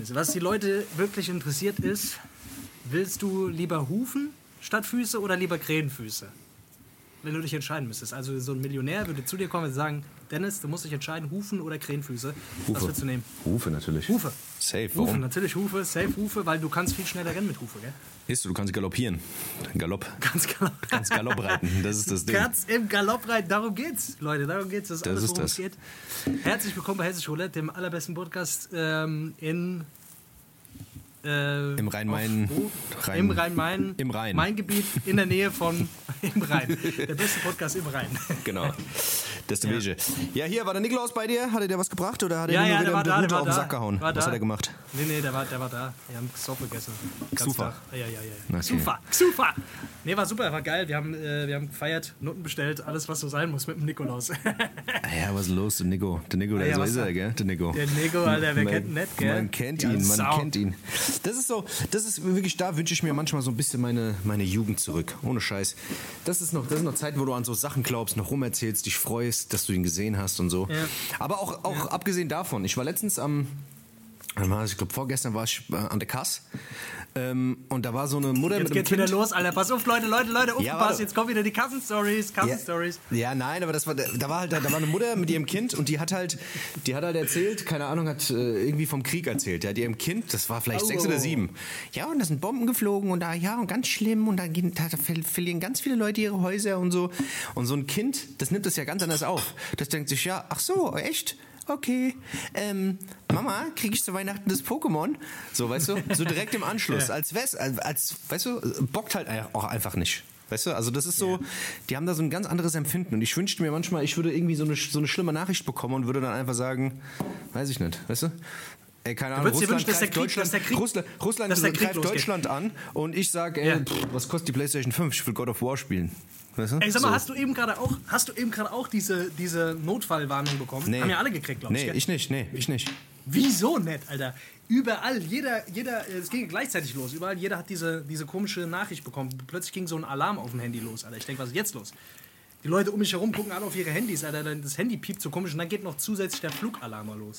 Dennis, was die Leute wirklich interessiert ist, willst du lieber Hufen statt Füße oder lieber Krähenfüße? Wenn du dich entscheiden müsstest. Also so ein Millionär würde zu dir kommen und sagen, Dennis, du musst dich entscheiden, Hufen oder Krähenfüße. Was Hufe. willst du nehmen? Hufe natürlich. Hufe. Safe, Hufe, warum? natürlich Hufe, safe Hufe, weil du kannst viel schneller rennen mit Hufe, gell? Ist du, du kannst galoppieren. Galopp. Ganz. Du kannst Galopp reiten, das ist das Ding. Ganz im Galopp rein, darum geht's, Leute, darum geht's. Das ist Das alles, ist worum das. es geht. Herzlich willkommen bei Hessisch Roulette, dem allerbesten Podcast ähm, in äh, Im Rhein-Main-? Rhein- Im Rhein-Main. Im Rhein. Main-Gebiet in der Nähe von im Rhein. Der beste Podcast im Rhein. Genau. Ist der Wege. Ja, hier, war der Nikolaus bei dir? Hat er dir was gebracht oder hat er Ja, ja, nur der wieder war da, der war auf den da. Sack gehauen? Was da. hat er gemacht? Nee, nee, der war, der war da. Wir haben Soap gegessen. Xufa. Ja, ja, ja. ja. Okay. Xufa, Xufa. Nee, war super, war geil. Wir haben, äh, wir haben gefeiert, Noten bestellt, alles, was so sein muss mit dem Nikolaus. Ah Ja, was ist los, der Nico? Der Nico, der Ja, so ist da? er, gell? Der Nico. Der Nico, Alter, wer man, kennt ihn nicht, gell? Man kennt Ja, ihn, man Sau. kennt ihn. Das ist so, das ist wirklich, da wünsche ich mir manchmal so ein bisschen meine, meine Jugend zurück. Ohne Scheiß. Das ist noch, das sind noch Zeiten, wo du an so Sachen glaubst, noch rumerzählst, dich freust, dass du ihn gesehen hast und so. Ja. Aber auch, auch abgesehen davon, ich war letztens am, ich glaube vorgestern war ich äh, an der Kass ähm, und da war so eine Mutter Jetzt mit einem geht's Kind. wieder los, Alter. Pass auf, Leute, Leute, Leute, aufgepasst. warte. Jetzt kommen wieder die Kassenstories, Kassenstories. Ja, ja, nein, aber das war, da war halt, da war eine Mutter mit ihrem Kind und die hat halt, die hat halt erzählt, keine Ahnung, hat äh, irgendwie vom Krieg erzählt. Ja, die ihrem Kind, das war vielleicht Oh. sechs oder sieben. Ja, und da sind Bomben geflogen und da, ja, und ganz schlimm und da, da ver- verlieren ganz viele Leute ihre Häuser und so. Und so ein Kind, das nimmt das ja ganz anders auf. Das denkt sich, ja, ach so, echt? Okay, ähm, Mama, kriege ich zu Weihnachten das Pokémon? So, weißt du, so direkt im Anschluss. Als, wes- als, als, weißt du, bockt halt auch einfach nicht. Weißt du, also das ist so, die haben da so ein ganz anderes Empfinden. Und ich wünschte mir manchmal, ich würde irgendwie so eine, so eine schlimme Nachricht bekommen und würde dann einfach sagen, weiß ich nicht, weißt du? Ey, keine Ahnung, Russland wünschen, greift Krieg- Deutschland, Krieg- Russland, Russland greift losgeht. Deutschland an und ich sage, ey, Ja. pff, was kostet die Playstation 5? Ich will God of War spielen. Weißt du? Ey, sag mal, So. hast du eben gerade auch, hast du eben gerade auch diese, diese Notfallwarnung bekommen? Nee. Haben ja alle gekriegt, glaube ich. Nee, ich nicht, nee, ich nicht. Wieso nicht, Alter? Überall, jeder, jeder, es ging gleichzeitig los. Überall, jeder hat diese, diese komische Nachricht bekommen. Plötzlich ging so ein Alarm auf dem Handy los, Alter. Ich denke, was ist jetzt los? Die Leute um mich herum gucken alle auf ihre Handys, Alter. Das Handy piept so komisch und dann geht noch zusätzlich der Flugalarm mal los.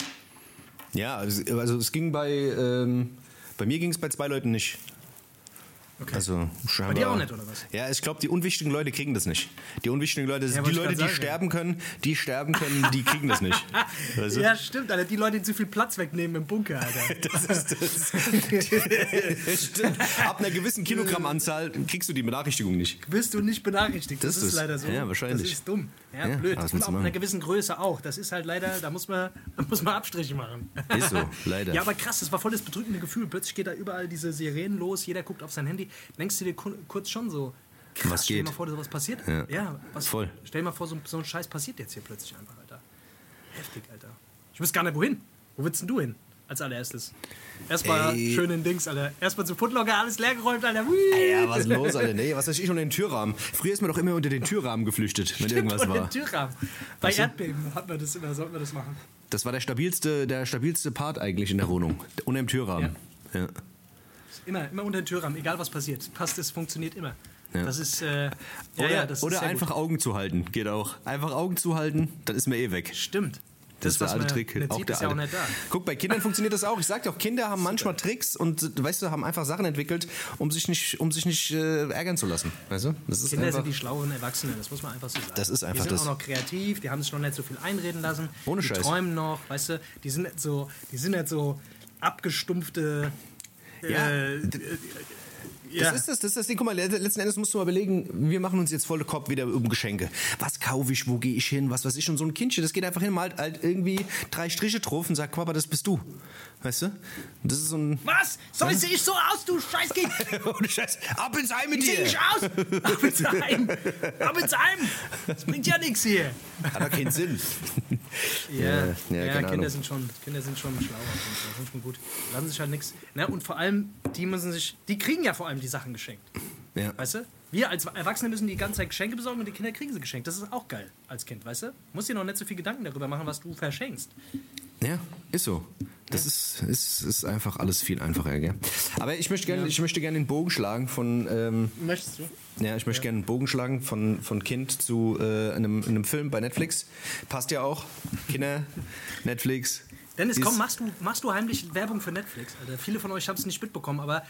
Ja, also, also es ging bei, ähm, bei mir ging es bei zwei Leuten nicht. Okay. Also scheinbar, dir auch nicht, oder was? Ja, ich glaube, die unwichtigen Leute kriegen das nicht. Die unwichtigen Leute, das Ja, sind die Leute, die sagen, sterben können, die sterben können, die kriegen das nicht. Weißt du? Ja, stimmt, Alter. Die Leute, die zu viel Platz wegnehmen im Bunker, Alter. Das ist das. Stimmt. Ab einer gewissen Kilogrammanzahl kriegst du die Benachrichtigung nicht. Wirst du nicht benachrichtigt. Das, Das ist ist- leider so. ja, wahrscheinlich. Das ist dumm. Ja, Ja, blöd. Und willst ab einer gewissen Größe auch. Das ist halt leider, da muss man, da muss man Abstriche machen. Ist so, leider. Ja, aber krass, das war voll das bedrückende Gefühl. Plötzlich geht da überall diese Sirenen los, jeder guckt auf sein Handy. Denkst du dir ku- kurz schon so, krass, Was stell dir geht? mal vor, dass sowas passiert. Ja. was, Voll. Stell dir mal vor, so, so ein Scheiß passiert jetzt hier plötzlich einfach, Alter. Heftig, Alter. Ich wüsste gar nicht, wohin. Wo willst denn du hin? Als allererstes. Erstmal Ey. schön in Dings, Alter. Erstmal zu Footlocker, alles leergeräumt, Alter. Hui. Ja, was ist los, Alter? Nee, was weiß ich, unter den Türrahmen. Früher ist man doch immer unter den Türrahmen geflüchtet, wenn irgendwas Und war. den Türrahmen. Bei Weißt du? Erdbeben hat man das immer, sollten wir das machen. Das war der stabilste, der stabilste Part eigentlich in der Wohnung. Unter dem Türrahmen. Ja. Immer, immer unter den Türrahmen, egal was passiert. Passt, es funktioniert immer. Ja. Das ist, äh, ja, Oder, ja, das oder ist einfach gut. Augen zu halten, geht auch. Einfach Augen zu halten, dann ist man eh weg. Stimmt. Das, ist der alte Trick. Auch der ist ja auch alte. nicht da. Guck, bei Kindern funktioniert das auch. Ich sag dir auch, Kinder haben manchmal Tricks und weißt du, haben einfach Sachen entwickelt, um sich nicht, um sich nicht äh, ärgern zu lassen. Weißt du? Das ist Kinder einfach, sind die schlaueren Erwachsenen, das muss man einfach so sagen. Das ist einfach Die sind das. auch noch kreativ, die haben sich noch nicht so viel einreden lassen. Ohne die Scheiß. träumen noch, weißt du, die sind nicht so, die sind nicht so abgestumpfte. Ja, äh, ja. Das ist das, das ist das Ding. Guck mal, letzten Endes musst du mal überlegen, wir machen uns jetzt volle Kopf wieder um Geschenke. Was kaufe ich, wo gehe ich hin, was weiß ich. Und so ein Kindchen, das geht einfach hin, malt halt irgendwie drei Striche drauf und sagt, Papa, das bist du. Weißt du? Das ist so ein... Was? So sehe ich so aus, du Scheißkind! Ohne Scheiß, ab ins Ei mit Wie sehe dir! ich aus? Ab ins Heim! Ab ins Heim! Das bringt ja nichts hier. Hat doch keinen Sinn. Ja, Ja, ja, Kinder, sind schon, Kinder sind schon Fall, Sind schon gut. Lassen sich halt nichts. Ne? Und vor allem, die müssen sich, die kriegen ja vor allem die Sachen geschenkt. Ja. Weißt du? Wir als Erwachsene müssen die ganze Zeit Geschenke besorgen und die Kinder kriegen sie geschenkt. Das ist auch geil als Kind, weißt du? Musst dir noch nicht so viel Gedanken darüber machen, was du verschenkst. Ja, ist so. Das ist, ist, ist einfach alles viel einfacher, gell? Aber ich möchte gerne, ich möchte gerne den Bogen schlagen von, ähm, Möchtest du? ja, ich möchte gerne einen Bogen schlagen von, von Kind zu äh, einem, einem Film bei Netflix. Passt ja auch. Kinder, Netflix. Dennis, komm, machst du, machst du heimlich Werbung für Netflix? Alter. Viele von euch haben es nicht mitbekommen, aber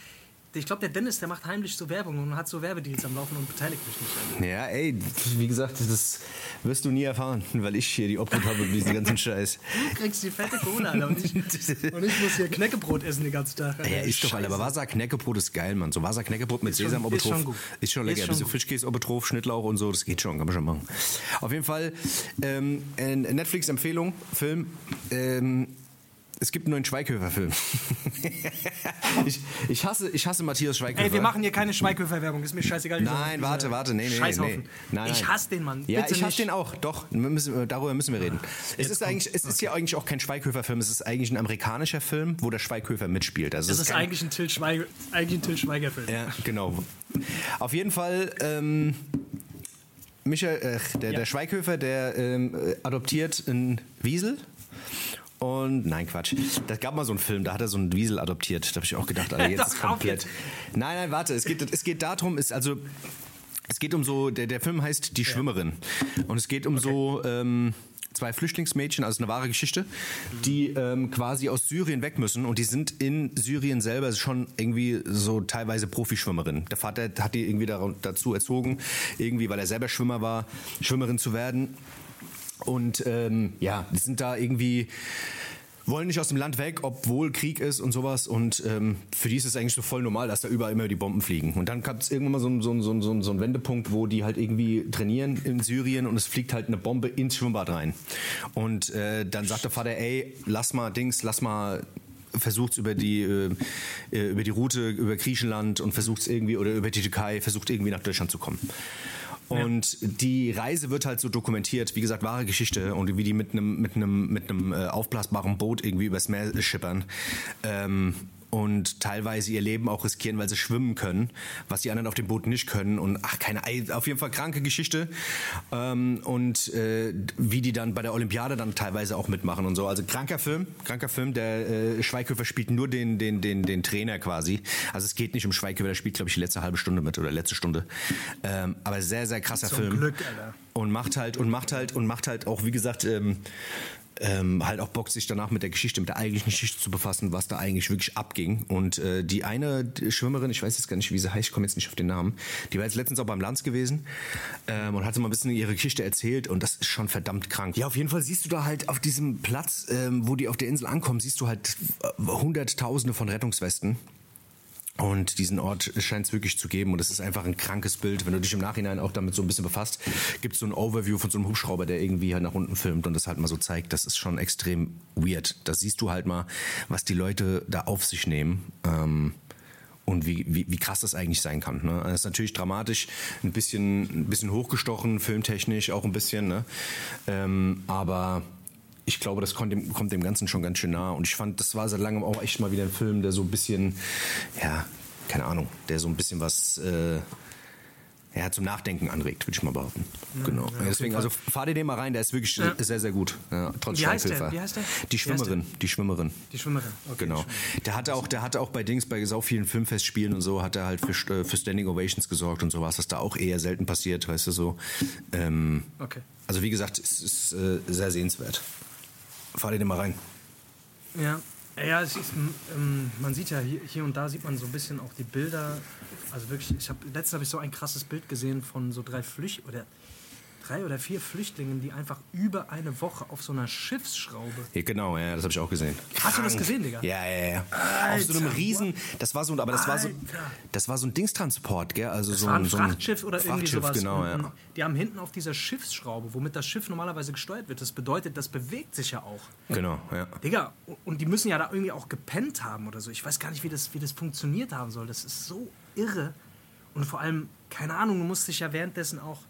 ich glaube, der Dennis, der macht heimlich so Werbung und hat so Werbedeals am Laufen und beteiligt mich nicht. Ja, ey, wie gesagt, das wirst du nie erfahren, weil ich hier die Obhut habe mit diesem ganzen Scheiß. Du kriegst die fette Cola, Alter, und ich, und ich muss hier Knäckebrot essen den ganzen Tag. Alter. Ja, ist doch. Alter. Aber Wasser-Knäckebrot ist geil, Mann. So Wasser-Knäckebrot mit Sesam ist schon gut. Ist schon Ist lecker. schon Ein bisschen drauf, Schnittlauch und so. Das geht schon, kann man schon machen. Auf jeden Fall, ähm, äh, Netflix-Empfehlung, Film. Ähm, es gibt einen neuen Schweighöfer-Film. ich, ich, hasse, ich hasse Matthias Schweighöfer. Ey, wir machen hier keine Schweighöfer-Werbung, ist mir scheißegal. Nein, warte, warte, nee, nee, nee. Nee. Nein, Ich hasse den Mann. Ja, Bitte ich hasse nicht. den auch. Doch, wir müssen, darüber müssen wir reden. Es ist eigentlich, es ist ja eigentlich auch kein Schweighöfer-Film. Es ist eigentlich ein amerikanischer Film, wo der Schweighöfer mitspielt. Also Das es ist kein- eigentlich ein Till Schweiger, eigentlich ein Till Schweiger-Film. Ja, genau. Auf jeden Fall, ähm, Michael, äh, der, Ja. der Schweighöfer, der ähm, äh, adoptiert einen Wiesel. Und nein, Quatsch. Da gab mal so einen Film, da hat er so einen Wiesel adoptiert. Da habe ich auch gedacht, Alter, jetzt ist komplett. Nein, nein, warte. Es geht, es geht darum, ist also. Es geht um so, der, der Film heißt Die Schwimmerin. Und es geht um so ähm, zwei Flüchtlingsmädchen, also eine wahre Geschichte, die ähm, quasi aus Syrien weg müssen und die sind in Syrien selber schon irgendwie so teilweise Profischwimmerinnen. Der Vater hat die irgendwie dazu erzogen, irgendwie, weil er selber Schwimmer war, Schwimmerin zu werden. Und ähm, ja, die sind da irgendwie wollen nicht aus dem Land weg, obwohl Krieg ist und sowas. Und ähm, für die ist es eigentlich so voll normal, dass da überall immer die Bomben fliegen. Und dann gab es irgendwann mal so, so, so, so, so einen Wendepunkt, wo die halt irgendwie trainieren in Syrien und es fliegt halt eine Bombe ins Schwimmbad rein. Und äh, dann sagt der Vater, ey, lass mal Dings, lass mal versucht über die äh, äh, über die Route über Griechenland und versucht irgendwie oder über die Türkei versucht irgendwie nach Deutschland zu kommen. Und die Reise wird halt so dokumentiert, wie gesagt, wahre Geschichte und wie die mit einem mit einem mit einem äh, aufblasbaren Boot irgendwie übers Meer schippern. Ähm, und teilweise ihr Leben auch riskieren, weil sie schwimmen können, was die anderen auf dem Boot nicht können. Und ach, keine Ei- auf jeden Fall kranke Geschichte. Ähm, und äh, wie die dann bei der Olympiade dann teilweise auch mitmachen und so. Also kranker Film, kranker Film. Der äh, Schweighöfer spielt nur den, den, den, den Trainer quasi. Also es geht nicht um Schweighöfer, der spielt, glaube ich, die letzte halbe Stunde mit oder letzte Stunde. Ähm, aber sehr, sehr krasser Zum Film. Glück, Alter. Und macht halt und macht halt und macht halt auch, wie gesagt, ähm, ähm, halt auch Bock, sich danach mit der Geschichte, mit der eigentlichen Geschichte zu befassen, was da eigentlich wirklich abging. Und äh, die eine Schwimmerin, ich weiß jetzt gar nicht, wie sie heißt, ich komme jetzt nicht auf den Namen, die war jetzt letztens auch beim Lanz gewesen ähm, und hat so mal ein bisschen ihre Geschichte erzählt und das ist schon verdammt krank. Ja, auf jeden Fall siehst du da halt auf diesem Platz, ähm, wo die auf der Insel ankommen, siehst du halt äh, Hunderttausende von Rettungswesten. Und diesen Ort scheint es wirklich zu geben und es ist einfach ein krankes Bild. Wenn du dich im Nachhinein auch damit so ein bisschen befasst, gibt es so ein Overview von so einem Hubschrauber, der irgendwie halt nach unten filmt und das halt mal so zeigt. Das ist schon extrem weird. Da siehst du halt mal, was die Leute da auf sich nehmen. Ähm, und wie, wie, wie krass das eigentlich sein kann. Ne? Das ist natürlich dramatisch, ein bisschen, ein bisschen hochgestochen, filmtechnisch auch ein bisschen. Ne? Ähm, aber ich glaube, das kommt dem, kommt dem Ganzen schon ganz schön nah. Und ich fand, das war seit langem auch echt mal wieder ein Film, der so ein bisschen, ja, keine Ahnung, der so ein bisschen was äh, ja, zum Nachdenken anregt, würde ich mal behaupten. genau. auf Deswegen, also fahr dir den mal rein, der ist wirklich Ja. sehr, sehr gut. Ja, trotz Wie heißt der? Wie heißt der? Die heißt der? Schwimmerin. Die Schwimmerin. Die Schwimmerin. Okay, Genau. Der hatte auch, der hatte auch bei Dings, bei sau vielen Filmfestspielen und so, hat er halt für, äh, für Standing Ovations gesorgt und sowas, was da auch eher selten passiert, weißt du so. Ähm, Okay. also wie gesagt, es ist äh, sehr sehenswert. Fahr dir den mal rein. Ja, ja ist, ähm, man sieht ja hier, hier und da sieht man so ein bisschen auch die Bilder. Also wirklich, ich habe letztens habe ich so ein krasses Bild gesehen von so drei Flücht oder drei oder vier Flüchtlingen, die einfach über eine Woche auf so einer Schiffsschraube. Ja, genau, ja, das habe ich auch gesehen. Hast du das gesehen, Digga? Ja, ja, ja. Auf so einem Alter, riesen, das war so, aber das war so, Alter. das war so ein Dingstransport, gell? Also Das so war ein so ein Frachtschiff oder irgendwie Frachtschiff, sowas. genau, ja. und die haben hinten auf dieser Schiffsschraube, womit das Schiff normalerweise gesteuert wird. Das bedeutet, das bewegt sich ja auch. Genau, ja. Digga, und die müssen ja da irgendwie auch gepennt haben oder so. Ich weiß gar nicht, wie das, wie das funktioniert haben soll. Das ist so irre. Und vor allem, keine Ahnung, du musst dich ja währenddessen auch.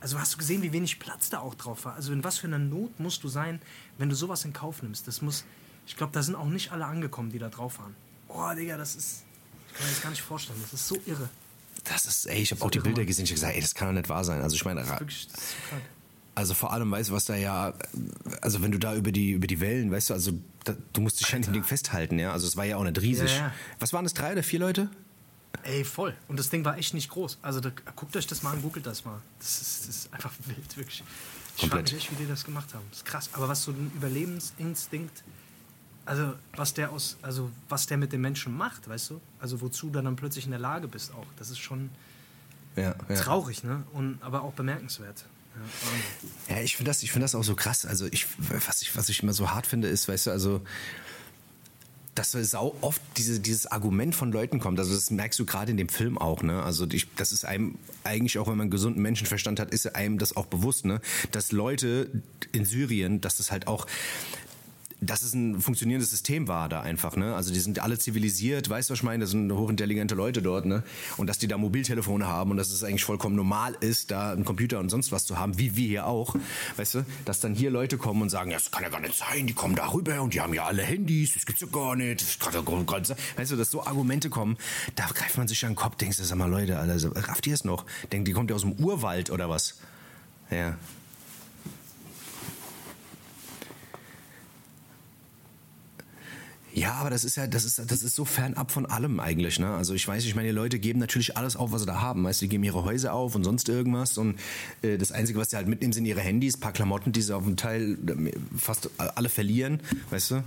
Also hast du gesehen, wie wenig Platz da auch drauf war? Also in was für einer Not musst du sein, wenn du sowas in Kauf nimmst? Das muss. Ich glaube, da sind auch nicht alle angekommen, die da drauf waren. Oh, Digga, das ist. Ich kann mir das gar nicht vorstellen. Das ist so irre. Das ist, ey, ich habe auch die Bilder gesehen, ich habe gesagt, ey, das kann doch nicht wahr sein. Also ich meine. Also vor allem, weißt du, was da ja, also wenn du da über die, über die Wellen, weißt du, also da, du musst dich an dem Ding festhalten, ja. Also es war ja auch nicht riesig. Ja, ja. Was waren das, drei oder vier Leute? Ey, voll. Und das Ding war echt nicht groß. Also da, guckt euch das mal an, googelt das mal. Das ist, das ist einfach wild, wirklich. Ich frage Komplett. mich echt, wie die das gemacht haben. Das ist krass. Aber was so ein Überlebensinstinkt also was der aus, also was der mit den Menschen macht, weißt du? Also wozu du dann plötzlich in der Lage bist auch. Das ist schon Ja, ja. traurig, ne? Und aber auch bemerkenswert. Ja. Ja, ich finde das, ich find das auch so krass. Also ich, was ich, was ich immer so hart finde, ist, weißt du, also dass so oft diese, dieses Argument von Leuten kommt. Also das merkst du gerade in dem Film auch, ne? Also ich, das ist einem eigentlich auch, wenn man gesunden Menschenverstand hat, ist einem das auch bewusst, ne? Dass Leute in Syrien, dass das halt auch dass es ein funktionierendes System war da einfach, ne? Also die sind alle zivilisiert, weißt du, was ich meine? Das sind hochintelligente Leute dort, ne? Und dass die da Mobiltelefone haben und dass es eigentlich vollkommen normal ist, da einen Computer und sonst was zu haben, wie wir hier auch, weißt du? Dass dann hier Leute kommen und sagen, ja, das kann ja gar nicht sein, die kommen da rüber und die haben ja alle Handys, das gibt's ja gar nicht, das kann ja gar nicht sein. Weißt du, dass so Argumente kommen, da greift man sich an den Kopf, denkst du, sag mal, Leute, Alter, rafft ihr es noch? Denkt, die kommt ja aus dem Urwald oder was? Ja. Ja, aber das ist ja, das ist, das ist so fernab von allem eigentlich, ne? Also ich weiß, ich meine, die Leute geben natürlich alles auf, was sie da haben. Weißt du, die geben ihre Häuser auf und sonst irgendwas. Und äh, das Einzige, was sie halt mitnehmen, sind ihre Handys, paar Klamotten, die sie auf dem Teil äh, fast alle verlieren, weißt du? Äh,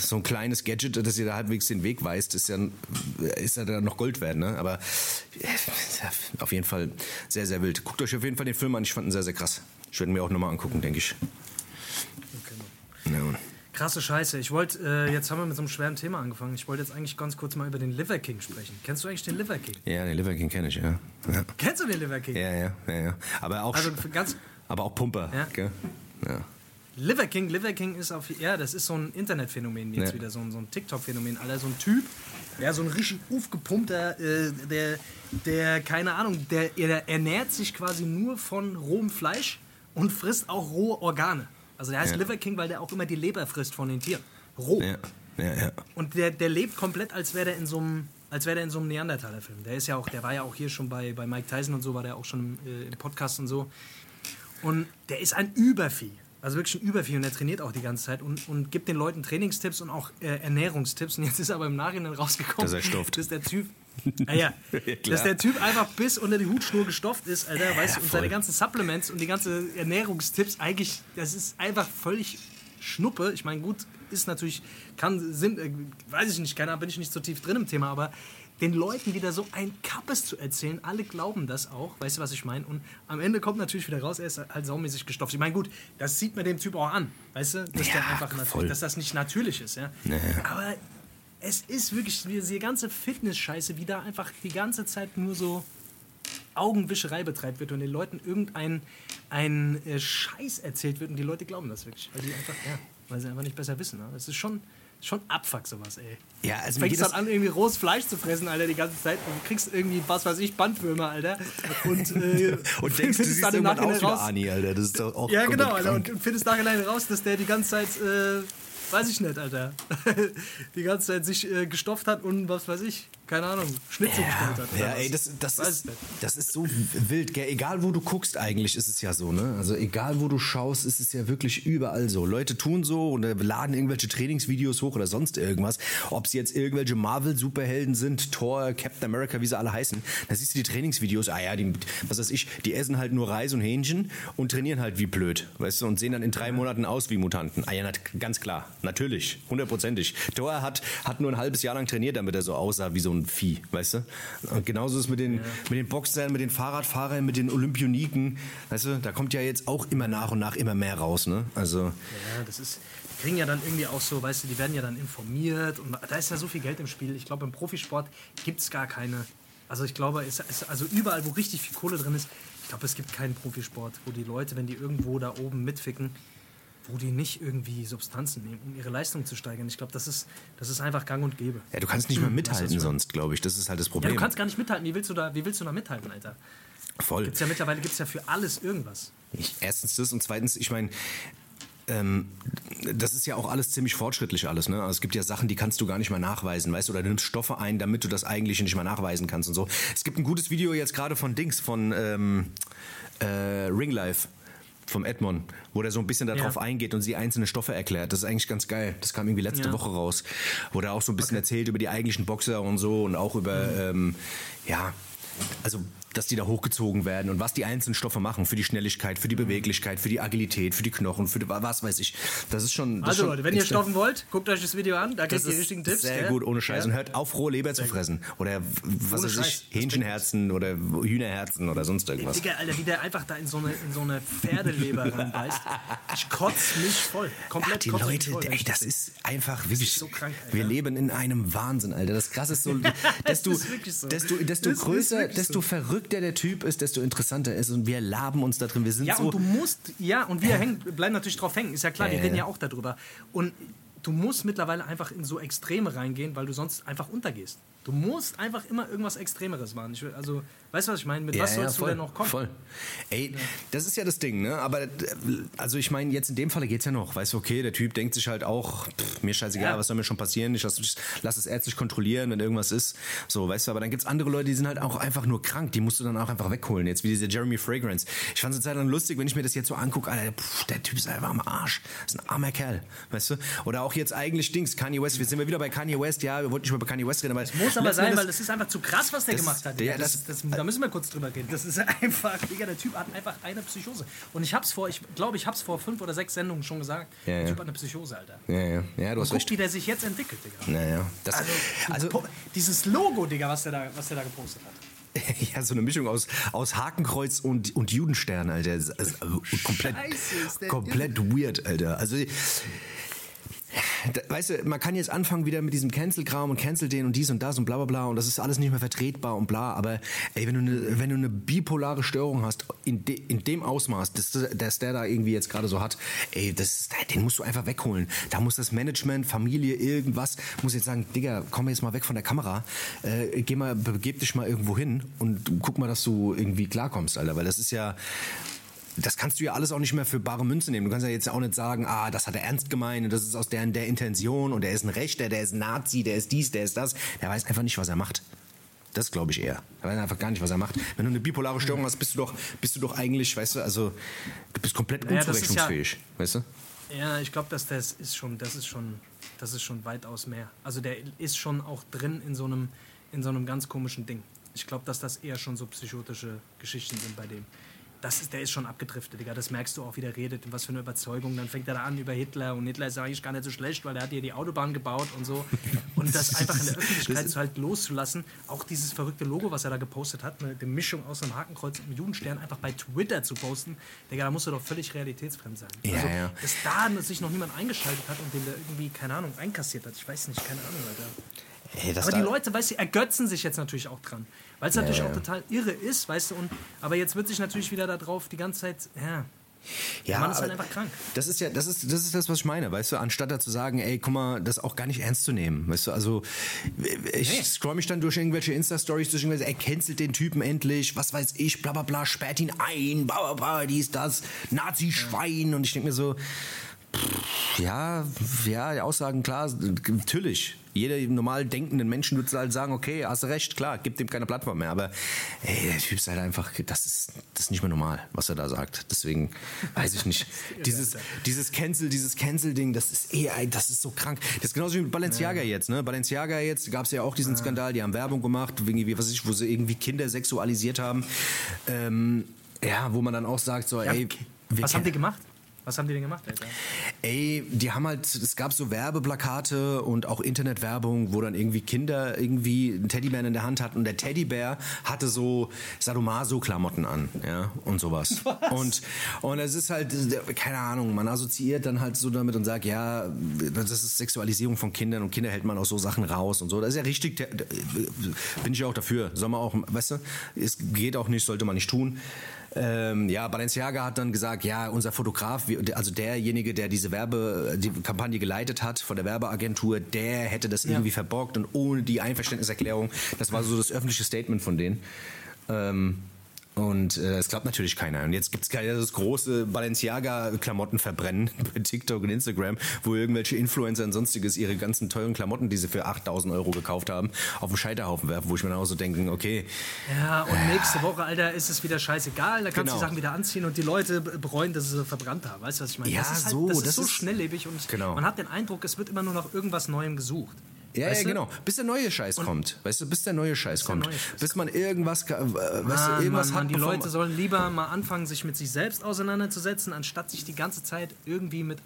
so ein kleines Gadget, das ihr da halbwegs den Weg weist, ist ja, ist ja dann noch Gold wert, ne? Aber äh, auf jeden Fall sehr, sehr wild. Guckt euch auf jeden Fall den Film an, ich fand ihn sehr, sehr krass. Ich werde ihn mir auch nochmal angucken, denke ich. Okay. Ja. Krasse Scheiße. Ich wollte, äh, jetzt haben wir mit so einem schweren Thema angefangen. Ich wollte jetzt eigentlich ganz kurz mal über den Liver King sprechen. Kennst du eigentlich den Liver King? Ja, den Liver King kenne ich, ja. ja. Kennst du den Liver King? Ja, ja, ja, ja. Aber auch, Also ganz aber auch Pumper. Ja. Gell? Ja. Liver King, Liver King ist auf, ja, das ist so ein Internetphänomen jetzt Ja. wieder, so ein, so ein TikTok-Phänomen, Alter, so ein Typ, ja, so ein richtig aufgepumpter, äh, der, der, keine Ahnung, der, der ernährt sich quasi nur von rohem Fleisch und frisst auch rohe Organe. Also der heißt Ja. Liver King, weil der auch immer die Leber frisst von den Tieren. Roh. Ja, ja, ja. Und der, der lebt komplett, als wäre der in so einem, als wäre der in so einem Neandertaler-Film. Der ist ja auch, der war ja auch hier schon bei, bei Mike Tyson und so, war der auch schon im, äh, im Podcast und so. Und der ist ein Übervieh. Also wirklich ein Übervieh und der trainiert auch die ganze Zeit und, und gibt den Leuten Trainingstipps und auch äh, Ernährungstipps. Und jetzt ist aber im Nachhinein rausgekommen, Dass er dass der Typ, ah ja, Ja, dass der Typ einfach bis unter die Hutschnur gestofft ist, Alter, weißt du, und seine ganzen Supplements und die ganze Ernährungstipps eigentlich, das ist einfach völlig Schnuppe. Ich meine, gut, ist natürlich, kann, sind, äh, weiß ich nicht, keiner, bin ich nicht so tief drin im Thema, aber den Leuten wieder so ein Kappes zu erzählen, alle glauben das auch, weißt du, was ich meine? Und am Ende kommt natürlich wieder raus, er ist halt saumäßig gestopft. Ich meine, gut, das sieht man dem Typ auch an, weißt du, dass, Ja, der einfach voll. natürlich, dass das nicht natürlich ist, ja. Ja. Aber es ist wirklich diese ganze Fitness-Scheiße, wie da einfach die ganze Zeit nur so Augenwischerei betreibt wird und den Leuten irgendein ein äh, Scheiß erzählt wird und die Leute glauben das wirklich, weil die einfach, ja, weil sie einfach nicht besser wissen. Ne? Das ist schon, schon Abfuck sowas, ey. Ja, also Du fängst dann an, irgendwie rohes Fleisch zu fressen, Alter, die ganze Zeit und kriegst irgendwie, was weiß ich, Bandwürmer, Alter. Und, äh, und denkst, du findest siehst dann im Nachhinein raus. Ani, Alter. Das ist doch auch Ja, genau, Alter. Und findest nachhinein raus, dass der die ganze Zeit, äh, weiß ich nicht, Alter. die ganze Zeit sich äh, gestofft hat und was weiß ich, keine Ahnung, Schnitzel gestellt hat. Ja, ey, das, das, ist, das ist so wild, gell? Egal wo du guckst, eigentlich ist es ja so, ne? Also egal wo du schaust, ist es ja wirklich überall so. Leute tun so oder laden irgendwelche Trainingsvideos hoch oder sonst irgendwas. Ob es jetzt irgendwelche Marvel-Superhelden sind, Thor, Captain America, wie sie alle heißen. Da siehst du die Trainingsvideos, ah ja, die, was weiß ich, die essen halt nur Reis und Hähnchen und trainieren halt wie blöd, weißt du, und sehen dann in drei Monaten aus wie Mutanten. Ah ja, ganz klar, natürlich, hundertprozentig. Thor hat, hat nur ein halbes Jahr lang trainiert, damit er so aussah wie so ein Vieh, weißt du? Und genauso ist es mit den, mit den Boxern, mit den Fahrradfahrern, mit den Olympioniken, weißt du? Da kommt ja jetzt auch immer nach und nach immer mehr raus, ne? Also, Ja, das ist. Die kriegen ja dann irgendwie auch so, weißt du, die werden ja dann informiert und da ist ja so viel Geld im Spiel. Ich glaube, im Profisport gibt es gar keine. Also ich glaube, es, es, also überall, wo richtig viel Kohle drin ist, ich glaube, es gibt keinen Profisport, wo die Leute, wenn die irgendwo da oben mitficken, wo die nicht irgendwie Substanzen nehmen, um ihre Leistung zu steigern. Ich glaube, das ist, das ist einfach gang und gäbe. ja, du kannst nicht mehr mithalten sonst, glaube ich. Das ist halt das Ja, Problem. du kannst gar nicht mithalten. Wie willst du da, wie willst du da mithalten, Alter? Voll. Gibt's ja mittlerweile gibt es ja für alles irgendwas. Ich, erstens das und zweitens, ich meine, ähm, das ist ja auch alles ziemlich fortschrittlich alles. Ne? Also es gibt ja Sachen, die kannst du gar nicht mehr nachweisen, weißt du, oder du nimmst Stoffe ein, damit du das eigentlich nicht mehr nachweisen kannst und so. Es gibt ein gutes Video jetzt gerade von Dings, von ähm, äh, Ring Life. Vom Edmond, wo der so ein bisschen darauf Ja. eingeht und sie einzelne Stoffe erklärt. Das ist eigentlich ganz geil. Das kam irgendwie letzte Ja. Woche raus. Wo der auch so ein bisschen erzählt über die eigentlichen Boxer und so und auch über, ähm, ja, also dass die da hochgezogen werden und was die einzelnen Stoffe machen für die Schnelligkeit, für die Beweglichkeit, für die Agilität, für die Knochen, für die, was weiß ich. Das ist schon. Das Also schon Leute, wenn ihr stoffen wollt, guckt euch das Video an, da kriegt ihr die richtigen Tipps. sehr gell? gut, ohne Scheiß. Ja. Und hört auf, rohe Leber zu fressen. Oder was weiß ich, Hähnchenherzen oder Hühnerherzen oder sonst irgendwas. Digga, Alter, wie der einfach da in so eine, in so eine Pferdeleber reinbeißt. Ich kotz mich voll. Komplett Ja, die kotz Leute, voll, ey, das ist einfach wirklich. so krank, wir leben in einem Wahnsinn, Alter. Das krasse ist so, desto, so. desto, desto größer, wirklich desto so. Verrückter der Typ ist, desto interessanter ist und wir laben uns da drin. Wir sind Ja, so. und du musst, ja, und wir hängen, bleiben natürlich drauf hängen, ist ja klar, wir Ja, reden ja. auch darüber. Und du musst mittlerweile einfach in so Extreme reingehen, weil du sonst einfach untergehst. Du musst einfach immer irgendwas Extremeres machen. Ich will, also, weißt du, was ich meine? Mit was sollst du denn noch kommen? Voll. Ey, das ist ja das Ding, ne? Aber, äh, also ich meine, jetzt in dem Falle geht's ja noch. Weißt du, okay, der Typ denkt sich halt auch, pff, mir scheißegal, Ja. was soll mir schon passieren? Ich lass, ich lass es ärztlich kontrollieren, wenn irgendwas ist. So, weißt du, aber dann gibt's andere Leute, die sind halt auch einfach nur krank. Die musst du dann auch einfach wegholen. Jetzt wie dieser Jeremy Fragrance. Ich fand es eine Zeit lang lustig, wenn ich mir das jetzt so angucke, Alter, pff, der Typ ist einfach am Arsch. Das ist ein armer Kerl, weißt du? Oder auch jetzt eigentlich Dings, Kanye West. Wir sind wir wieder bei Kanye West. Ja, wir wollten nicht mehr über Kanye West reden, aber Muss aber sein, Endes- weil das ist einfach zu krass, was der Das- gemacht hat. ja, das, das- das, da müssen wir kurz drüber reden. Das ist einfach, Digga, der Typ hat einfach eine Psychose. Und ich hab's vor, ich glaube, ich hab's vor fünf oder sechs Sendungen schon gesagt. Ja, der ja. Typ hat eine Psychose, Alter. Ja, ja, ja, du hast Guck, recht. wie der sich jetzt entwickelt, Digga. Naja, das, Also, also dieses Logo, Digga, was der da, was der da gepostet hat. ja, so eine Mischung aus, aus Hakenkreuz und, und Judenstern, Alter. Das ist, also, komplett, Scheiße, komplett weird, Alter. Also, weißt du, man kann jetzt anfangen wieder mit diesem Cancel-Kram und Cancel den und dies und das und bla bla bla und das ist alles nicht mehr vertretbar und bla, aber ey, wenn du eine, wenn du eine bipolare Störung hast, in, de, in dem Ausmaß, dass, dass der da irgendwie jetzt gerade so hat, ey, das, den musst du einfach wegholen. Da muss das Management, Familie, irgendwas, muss jetzt sagen, Digga, komm jetzt mal weg von der Kamera, äh, geh mal, begeb dich mal irgendwo hin und guck mal, dass du irgendwie klarkommst, Alter, weil das ist ja, das kannst du ja alles auch nicht mehr für bare Münze nehmen. Du kannst ja jetzt auch nicht sagen, ah, das hat er ernst gemeint und das ist aus der, der Intention und er ist ein Rechter, der ist ein Nazi, der ist dies, der ist das. Der weiß einfach nicht, was er macht. Das glaube ich eher. Er weiß einfach gar nicht, was er macht. Wenn du eine bipolare Störung hast, bist du doch, bist du doch eigentlich, weißt du, also du bist komplett Naja, ist ja- unzurechnungsfähig, weißt du? Ja, ich glaube, dass das ist schon, das ist schon, das ist schon weitaus mehr. Also der ist schon auch drin in so einem, in so einem ganz komischen Ding. Ich glaube, dass das eher schon so psychotische Geschichten sind bei dem. Das ist, der ist schon abgedriftet, Digga. Das merkst du auch, wie der redet, was für eine Überzeugung. Dann fängt er da an über Hitler und Hitler ist eigentlich gar nicht so schlecht, weil er hat hier die Autobahn gebaut und so. Und das einfach in der Öffentlichkeit so halt loszulassen. Auch dieses verrückte Logo, was er da gepostet hat, eine, Mischung aus einem Hakenkreuz und einem Judenstern einfach bei Twitter zu posten, Digga, da musst du doch völlig realitätsfremd sein. Ja, also, ja. dass da sich noch niemand eingeschaltet hat und den da irgendwie, keine Ahnung, einkassiert hat. Ich weiß nicht, keine Ahnung, Alter. Ey, das Aber die Leute, weißt du, ergötzen sich jetzt natürlich auch dran. Weil es natürlich ja. auch total irre ist, weißt du, und aber jetzt wird sich natürlich wieder darauf die ganze Zeit, ja. Der Mann ist halt einfach krank. Das ist ja, das ist, das ist das, was ich meine, weißt du, anstatt da zu sagen, ey, guck mal, das auch gar nicht ernst zu nehmen, weißt du, also ich Nee. scroll mich dann durch irgendwelche Insta-Stories, durch irgendwelche, er cancelt den Typen endlich, was weiß ich, bla bla bla, sperrt ihn ein, bla bla bla, dies, das, Nazi-Schwein und ich denke mir so, ja, ja, die Aussagen, klar, natürlich. Jeder normal denkenden Menschen würde halt sagen, okay, hast recht, klar, gibt dem keine Plattform mehr. Aber ey, der Typ ist halt einfach, das ist, das ist nicht mehr normal, was er da sagt. Deswegen weiß ich nicht. dieses, dieses Cancel, dieses Cancel-Ding, das ist eh, ey, das ist so krank. Das ist genauso wie mit Balenciaga jetzt, ne? Balenciaga jetzt, gab es ja auch diesen Skandal, die haben Werbung gemacht, wegen, wie, was ich, wo sie irgendwie Kinder sexualisiert haben. Ähm, ja, wo man dann auch sagt, so, ey, wir Was haben die gemacht? Was haben die denn gemacht, Alter? Ey, die haben halt, es gab so Werbeplakate und auch Internetwerbung, wo dann irgendwie Kinder irgendwie einen Teddybär in der Hand hatten und der Teddybär hatte so Sadomaso-Klamotten an, ja, und sowas. Und, und es ist halt, keine Ahnung, man assoziiert dann halt so damit und sagt, ja, das ist Sexualisierung von Kindern und Kinder hält man aus so Sachen raus und so. Das ist ja richtig, bin ich ja auch dafür. Soll man auch, weißt du, es geht auch nicht, sollte man nicht tun. Ähm, ja, Balenciaga hat dann gesagt, ja, unser Fotograf, also derjenige, der diese Werbe, die Kampagne geleitet hat von der Werbeagentur, der hätte das irgendwie verbockt und ohne die Einverständniserklärung, das war so das öffentliche Statement von denen. Ähm, und äh, es glaubt natürlich keiner. Und jetzt gibt es das große Balenciaga-Klamottenverbrennen bei TikTok und Instagram, wo irgendwelche Influencer und sonstiges ihre ganzen teuren Klamotten, die sie für 8000 Euro gekauft haben, auf den Scheiterhaufen werfen, wo ich mir dann auch so denke, okay, Ja, und nächste Woche, Alter, ist es wieder scheißegal. Da kannst Genau. du die Sachen wieder anziehen und die Leute be- bereuen, dass sie sie verbrannt haben. Weißt du, was ich meine? Ja, das ist halt, so, das ist das so ist- schnelllebig und Genau. man hat den Eindruck, es wird immer nur nach irgendwas Neuem gesucht. Ja, Weißt ja, du? genau. Bis der neue Scheiß kommt. Weißt du, bis der neue Scheiß kommt. neue Scheiß bis man irgendwas, äh, weißt du, Mann, irgendwas Mann, hat. Mann, die Leute sollen lieber mal anfangen, sich mit sich selbst auseinanderzusetzen, anstatt sich die ganze Zeit irgendwie mit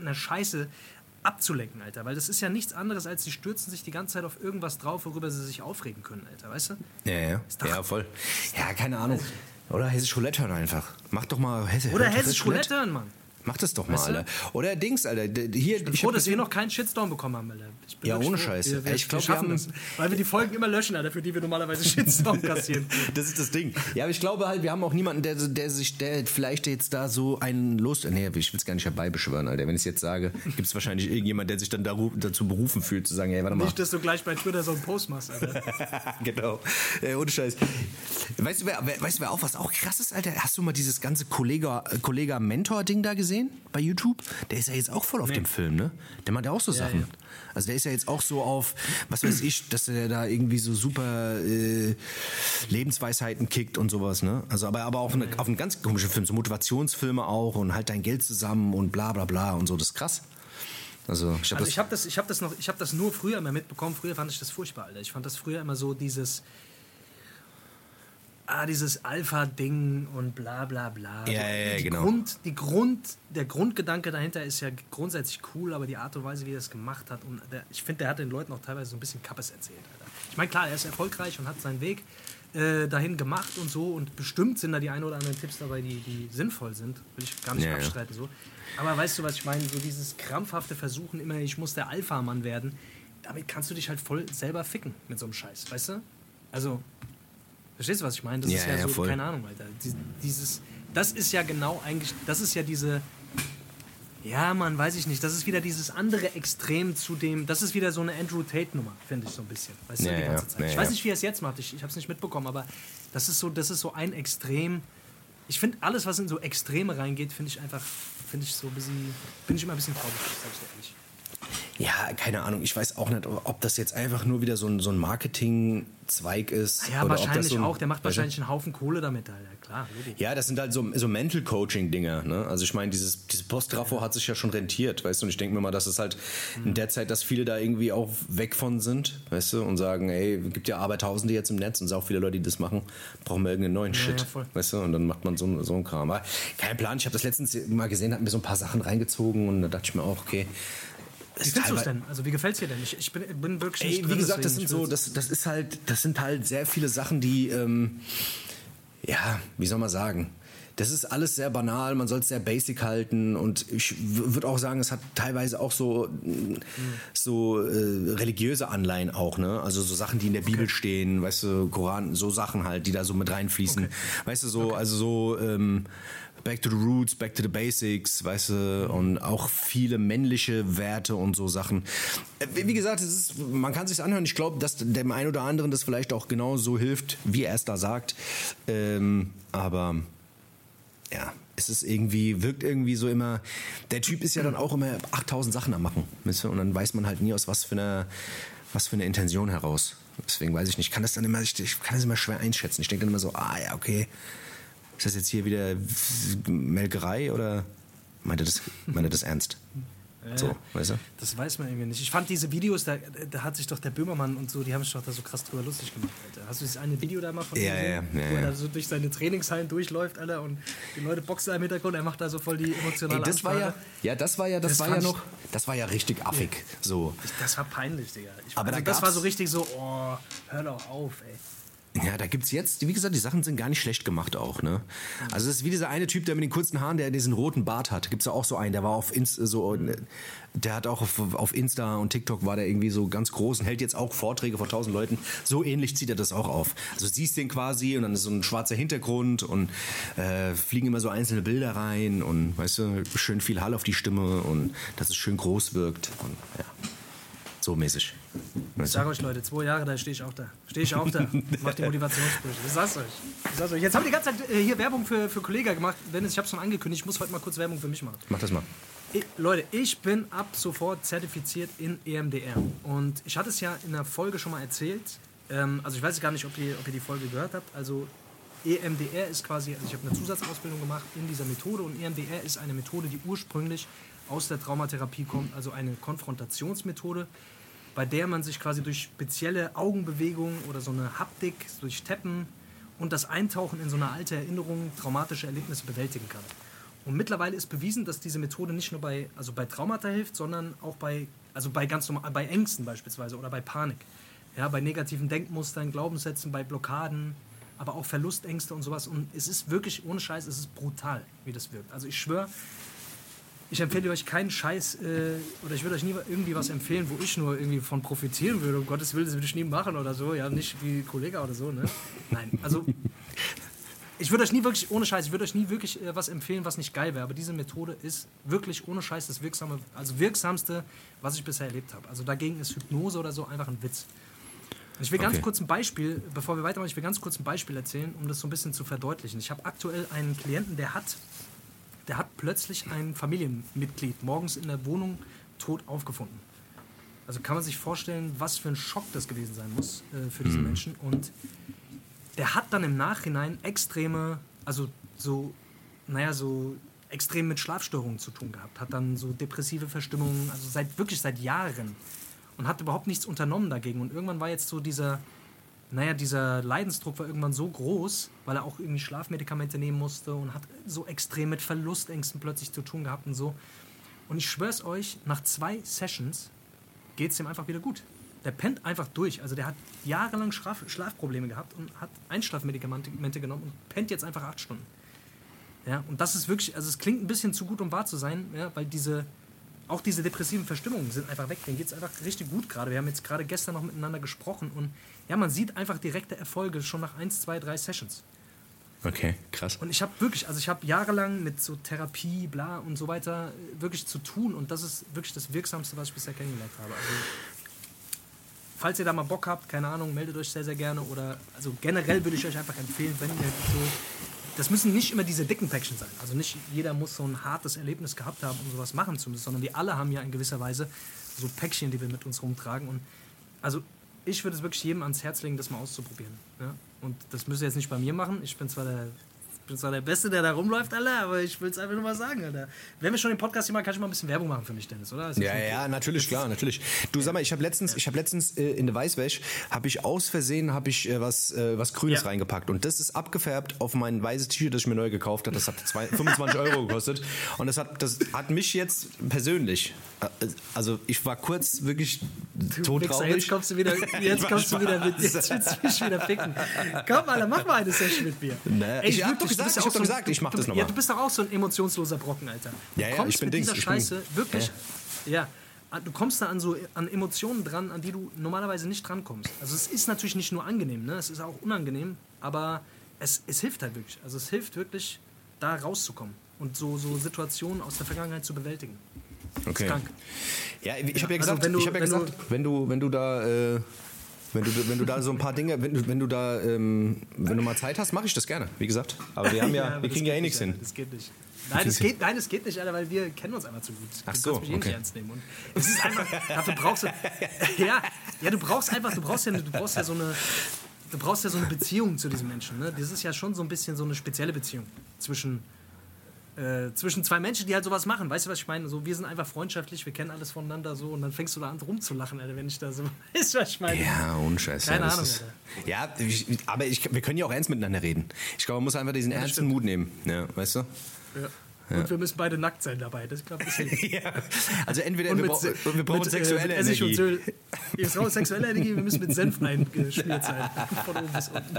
einer Scheiße abzulenken, Alter. Weil das ist ja nichts anderes, als sie stürzen sich die ganze Zeit auf irgendwas drauf, worüber sie sich aufregen können, Alter, weißt du? Ja, ja. doch- Ja, voll. Ja, keine Ahnung. Oder hessisch Roulette hören einfach. Mach doch mal Hesse, Oder hessisch Roulette hören, Mann. Mach das doch mal, Weißt du? Alter. Oder Dings, Alter. Hier, Ich bin ich froh, dass wir noch keinen Shitstorm bekommen haben, Alter. Ja, ohne froh. Scheiß. Wir, wir, Ich glaub, wir haben- das. Weil wir die Folgen immer löschen, Alter, für die wir normalerweise Shitstorm kassieren. Das ist das Ding. Ja, aber ich glaube halt, wir haben auch niemanden, der, der sich, der vielleicht jetzt da so einen Lust. Nee, ich will es gar nicht herbeibeschwören, Alter. Wenn ich es jetzt sage, gibt es wahrscheinlich irgendjemand, der sich dann dazu berufen fühlt, zu sagen, hey, warte mal. Nicht, dass du gleich bei Twitter so einen Post machst, Alter. genau. Äh, ohne Scheiß. Weißt du, wer, wer, weißt du, wer auch was auch krass ist, Alter? Hast du mal dieses ganze Kollega-Mentor-Ding da gesehen bei YouTube? Der ist ja jetzt auch voll auf dem Film, ne? Der macht ja auch so Sachen. ja. Also der ist ja jetzt auch so auf, was weiß ich, dass er da irgendwie so super äh, Lebensweisheiten kickt und sowas, ne? Also aber, aber auch eine, auf einen ganz komischen Film, so Motivationsfilme auch und halt dein Geld zusammen und bla bla bla und so, das ist krass. Also ich habe Also das ich habe das, ich hab das noch, ich habe das nur früher immer mitbekommen. Früher fand ich das furchtbar, Alter. Ich fand das früher immer so dieses, ah, dieses Alpha-Ding und bla bla bla. Ja, ja, die genau. Grund, die Grund, der Grundgedanke dahinter ist ja grundsätzlich cool, aber die Art und Weise, wie er es gemacht hat, und der, ich finde, der hat den Leuten auch teilweise so ein bisschen Kappes erzählt, Alter. Ich meine, klar, er ist erfolgreich und hat seinen Weg äh, dahin gemacht und so und bestimmt sind da die ein oder anderen Tipps dabei, die, die sinnvoll sind, will ich gar nicht ja. abstreiten so. Aber weißt du, was ich meine? So dieses krampfhafte Versuchen, immer ich muss der Alpha-Mann werden, damit kannst du dich halt voll selber ficken mit so einem Scheiß, weißt du? Also, verstehst du, was ich meine? Das Ja, ist ja, ja, so, voll. keine Ahnung, Alter. Die- Dieses, das ist ja genau eigentlich, das ist ja diese, ja, Mann, weiß ich nicht. Das ist wieder dieses andere Extrem zu dem. Das ist wieder so eine Andrew Tate-Nummer, finde ich so ein bisschen. Weißt Ja, du, die ganze Zeit. ja, ich weiß nicht, wie er es jetzt macht. Ich, ich habe es nicht mitbekommen, aber das ist so, das ist so ein Extrem. Ich finde alles, was in so Extreme reingeht, finde ich einfach, finde ich so ein bisschen, bin ich immer ein bisschen vorsichtig, sag ich dir ehrlich. Ja, keine Ahnung. Ich weiß auch nicht, ob das jetzt einfach nur wieder so ein, so ein Marketing-Zweig ist. Ja, oder ob das wahrscheinlich so ein, auch. Der macht wahrscheinlich einen Haufen Kohle damit, Alter. Klar, Logo. Ja, das sind halt so, so Mental-Coaching-Dinger. Ne? Also ich meine, dieses, dieses Postrafo hat sich ja schon rentiert, weißt du? Und ich denke mir mal, dass es halt Mhm. in der Zeit, dass viele da irgendwie auch weg von sind, weißt du? Und sagen, ey, gibt ja Abertausende jetzt im Netz und es sind auch viele Leute, die das machen, brauchen wir irgendeinen neuen Shit, ja, weißt du? Und dann macht man so, so einen Kram. Aber kein Plan. Ich habe das letztens mal gesehen, hat mir so ein paar Sachen reingezogen und da dachte ich mir auch, okay. Wie findest du es denn? Also, wie gefällt es dir denn? Ich, ich bin, bin wirklich nicht Ey, wie drin, gesagt, das sind so, das, das ist halt, das sind halt sehr viele Sachen, die, ähm, ja, wie soll man sagen? Das ist alles sehr banal, man soll es sehr basic halten und ich würde auch sagen, es hat teilweise auch so, mm, so äh, religiöse Anleihen auch, ne? Also so Sachen, die in der Bibel stehen, weißt du, Koran, so Sachen halt, die da so mit reinfließen. Weißt du, so, also so, ähm, Back to the Roots, Back to the Basics, weißt du, und auch viele männliche Werte und so Sachen. Äh, Wie gesagt, es ist, man kann sich anhören. Ich glaube, dass dem einen oder anderen das vielleicht auch genau so hilft, wie er es da sagt. Ähm, aber ja, es ist irgendwie, wirkt irgendwie so immer, der Typ ist ja dann auch immer 8000 Sachen am machen, weißt du, und dann weiß man halt nie aus was für einer, was für eine Intention heraus. Deswegen weiß ich nicht, ich kann das dann immer, ich, ich kann das immer schwer einschätzen. Ich denke dann immer so, ah ja, okay, ist das jetzt hier wieder Melkerei oder meint er das, meint er das ernst? So, weißt du? Das weiß man irgendwie nicht. Ich fand diese Videos, da, da hat sich doch der Böhmermann und so, die haben sich doch da so krass drüber lustig gemacht, Alter. Hast du dieses eine Video da mal von ihm Ja, ja, ja, Wo er da so durch seine Trainingshallen durchläuft, Alter, und die Leute boxen da im Hintergrund, er macht da so voll die emotionale Ey, das war ja, ja, das war ja, das, Das war ja ich- noch, das war ja richtig affig, so. Das war peinlich, Digga. Ich, Aber also da das war so richtig so, oh, hör doch auf, ey. Ja, da gibt's jetzt, wie gesagt, die Sachen sind gar nicht schlecht gemacht auch, ne? Also das ist wie dieser eine Typ, der mit den kurzen Haaren, der diesen roten Bart hat. Gibt's da auch so einen, der war auf Insta so, der hat auch auf, auf Insta und TikTok war der irgendwie so ganz groß und hält jetzt auch Vorträge vor tausend Leuten. So ähnlich zieht er das auch auf. Also siehst den quasi und dann ist so ein schwarzer Hintergrund und äh, fliegen immer so einzelne Bilder rein und weißt du, schön viel Hall auf die Stimme und dass es schön groß wirkt und ja, so mäßig. Ich sag euch, Leute, zwei Jahre, da stehe ich auch da. Stehe ich auch da. Mach die Motivationssprüche. Ich sag's euch. Ich sag's euch. Jetzt haben wir die ganze Zeit äh, hier Werbung für, für Kollega gemacht. Dennis, ich hab's schon angekündigt. Ich muss heute mal kurz Werbung für mich machen. Mach das mal. Ich, Leute, ich bin ab sofort zertifiziert in EMDR. Und ich hatte es ja in der Folge schon mal erzählt. Ähm, also ich weiß gar nicht, ob ihr, ob ihr die Folge gehört habt. Also EMDR ist quasi, also ich habe eine Zusatzausbildung gemacht in dieser Methode und EMDR ist eine Methode, die ursprünglich aus der Traumatherapie kommt, also eine Konfrontationsmethode, bei der man sich quasi durch spezielle Augenbewegungen oder so eine Haptik, durch Teppen und das Eintauchen in so eine alte Erinnerung traumatische Erlebnisse bewältigen kann. Und mittlerweile ist bewiesen, dass diese Methode nicht nur bei, also bei Traumata hilft, sondern auch bei, also bei ganz normal, bei Ängsten beispielsweise oder bei Panik. Ja, bei negativen Denkmustern, Glaubenssätzen, bei Blockaden, aber auch Verlustängste und sowas. Und es ist wirklich, ohne Scheiß, es ist brutal, wie das wirkt. Also ich schwöre, ich empfehle euch keinen Scheiß äh, oder ich würde euch nie irgendwie was empfehlen, wo ich nur irgendwie von profitieren würde. Um Gottes Willen, das würde ich nie machen oder so. Ja, nicht wie Kollege oder so, ne? Nein, also ich würde euch nie wirklich, ohne Scheiß, ich würde euch nie wirklich äh, was empfehlen, was nicht geil wäre. Aber diese Methode ist wirklich ohne Scheiß das wirksame, also wirksamste, was ich bisher erlebt habe. Also dagegen ist Hypnose oder so einfach ein Witz. Ich will ganz Okay. kurz ein Beispiel, bevor wir weitermachen, ich will ganz kurz ein Beispiel erzählen, um das so ein bisschen zu verdeutlichen. Ich habe aktuell einen Klienten, der hat, der hat plötzlich ein Familienmitglied morgens in der Wohnung tot aufgefunden. Also kann man sich vorstellen, was für ein Schock das gewesen sein muss äh, für diesen Menschen. Und der hat dann im Nachhinein extreme, also so, naja, so extrem mit Schlafstörungen zu tun gehabt. Hat dann so depressive Verstimmungen, also seit wirklich seit Jahren. Und hat überhaupt nichts unternommen dagegen. Und irgendwann war jetzt so dieser, naja, dieser Leidensdruck war irgendwann so groß, weil er auch irgendwie Schlafmedikamente nehmen musste und hat so extrem mit Verlustängsten plötzlich zu tun gehabt und so. Und ich schwör's euch, nach zwei Sessions geht's ihm einfach wieder gut. Der pennt einfach durch. Also der hat jahrelang Schlaf Schlafprobleme gehabt und hat Einschlafmedikamente genommen und pennt jetzt einfach acht Stunden. Ja, und das ist wirklich, also es klingt ein bisschen zu gut, um wahr zu sein, ja, weil diese, auch diese depressiven Verstimmungen sind einfach weg. Denen geht es einfach richtig gut gerade. Wir haben jetzt gerade gestern noch miteinander gesprochen und ja, man sieht einfach direkte Erfolge schon nach 1, 2, 3 Sessions. Okay, krass. Und ich habe wirklich, also ich habe jahrelang mit so Therapie, bla und so weiter äh, wirklich zu tun und das ist wirklich das Wirksamste, was ich bisher kennengelernt habe. Also, falls ihr da mal Bock habt, keine Ahnung, meldet euch sehr, sehr gerne oder also generell würde ich euch einfach empfehlen, wenn ihr so, das müssen nicht immer diese dicken Päckchen sein. Also nicht jeder muss so ein hartes Erlebnis gehabt haben, um sowas machen zu müssen, sondern wir alle haben ja in gewisser Weise so Päckchen, die wir mit uns rumtragen und also ich würde es wirklich jedem ans Herz legen, das mal auszuprobieren. Ja? Und das müsst ihr jetzt nicht bei mir machen. Ich bin zwar der, bin zwar der Beste, der da rumläuft, Alter, aber ich will es einfach nur mal sagen, Alter. Wenn wir schon den Podcast hier machen, kann ich mal ein bisschen Werbung machen für mich, Dennis, oder? Ja, okay? ja, natürlich, klar, natürlich. Du sag mal, ich habe letztens, ich habe letztens äh, in der Weißwäsche habe ich aus Versehen habe ich äh, was äh, was Grünes Ja. reingepackt und das ist abgefärbt auf mein weißes T-Shirt, das ich mir neu gekauft habe. Das hat zwei, 25 Euro gekostet und das hat das hat mich jetzt persönlich, äh, also ich war kurz wirklich Du tot Wichser, traurig. Jetzt kommst du wieder, jetzt kommst du wieder mit, jetzt willst du mich wieder ficken. Komm, Alter, mach mal eine Session mit mir. Na, ich hab wirklich, doch du gesagt, ja ich hab auch doch gesagt, du- ich mach du- das noch Ja, du bist doch auch so ein emotionsloser Brocken, Alter. Du Ja, ja, kommst ich bin mit Dings, dieser ich bin- Scheiße wirklich, ja, an- du kommst da an so an Emotionen dran, an die du normalerweise nicht drankommst. Also es ist natürlich nicht nur angenehm, ne? es ist auch unangenehm, aber es, es hilft halt wirklich. Also es hilft wirklich, da rauszukommen und so, so Situationen aus der Vergangenheit zu bewältigen. Okay. krank. Ja, ich habe ja Also gesagt, wenn du- ich habe ja wenn du- gesagt, wenn du wenn du da äh, wenn du, wenn du da so ein paar Dinge, wenn du, wenn du da, ähm, wenn du mal Zeit hast, mache ich das gerne, wie gesagt. Aber wir haben ja, aber wir kriegen ja eh nichts nicht, hin. Das geht nicht. Nein, das geht, nein, das geht nicht, Alter, weil wir kennen uns einfach zu gut. Ach du so, kannst mich eh okay. nicht ernst nehmen. Und es ist einfach, dafür brauchst du, ja, ja, du brauchst einfach, du brauchst ja, du brauchst ja so eine, du brauchst ja so eine Beziehung zu diesem Menschen. Ne? Das ist ja schon so ein bisschen so eine spezielle Beziehung zwischen, äh, zwischen zwei Menschen, die halt sowas machen. Weißt du, was ich meine? So, wir sind einfach freundschaftlich, wir kennen alles voneinander so und dann fängst du da an rumzulachen, Alter, wenn ich da so, weißt du, was ich meine? Ja, ohne Scheiß. Keine ja, Ahnung, Ist, ja, ich, aber ich, wir können ja auch ernst miteinander reden. Ich glaube, man muss einfach diesen ernsten stimmt. Mut nehmen. Ja, weißt du? Ja. Und wir müssen beide nackt sein dabei. Das glaube ich Ja. Also entweder wir, brauchen, wir brauchen mit, sexuelle äh, mit Essig Energie. Öl. Ihr braucht sexuelle Energie, wir müssen mit Senf eingeschmiert sein. Von oben bis unten.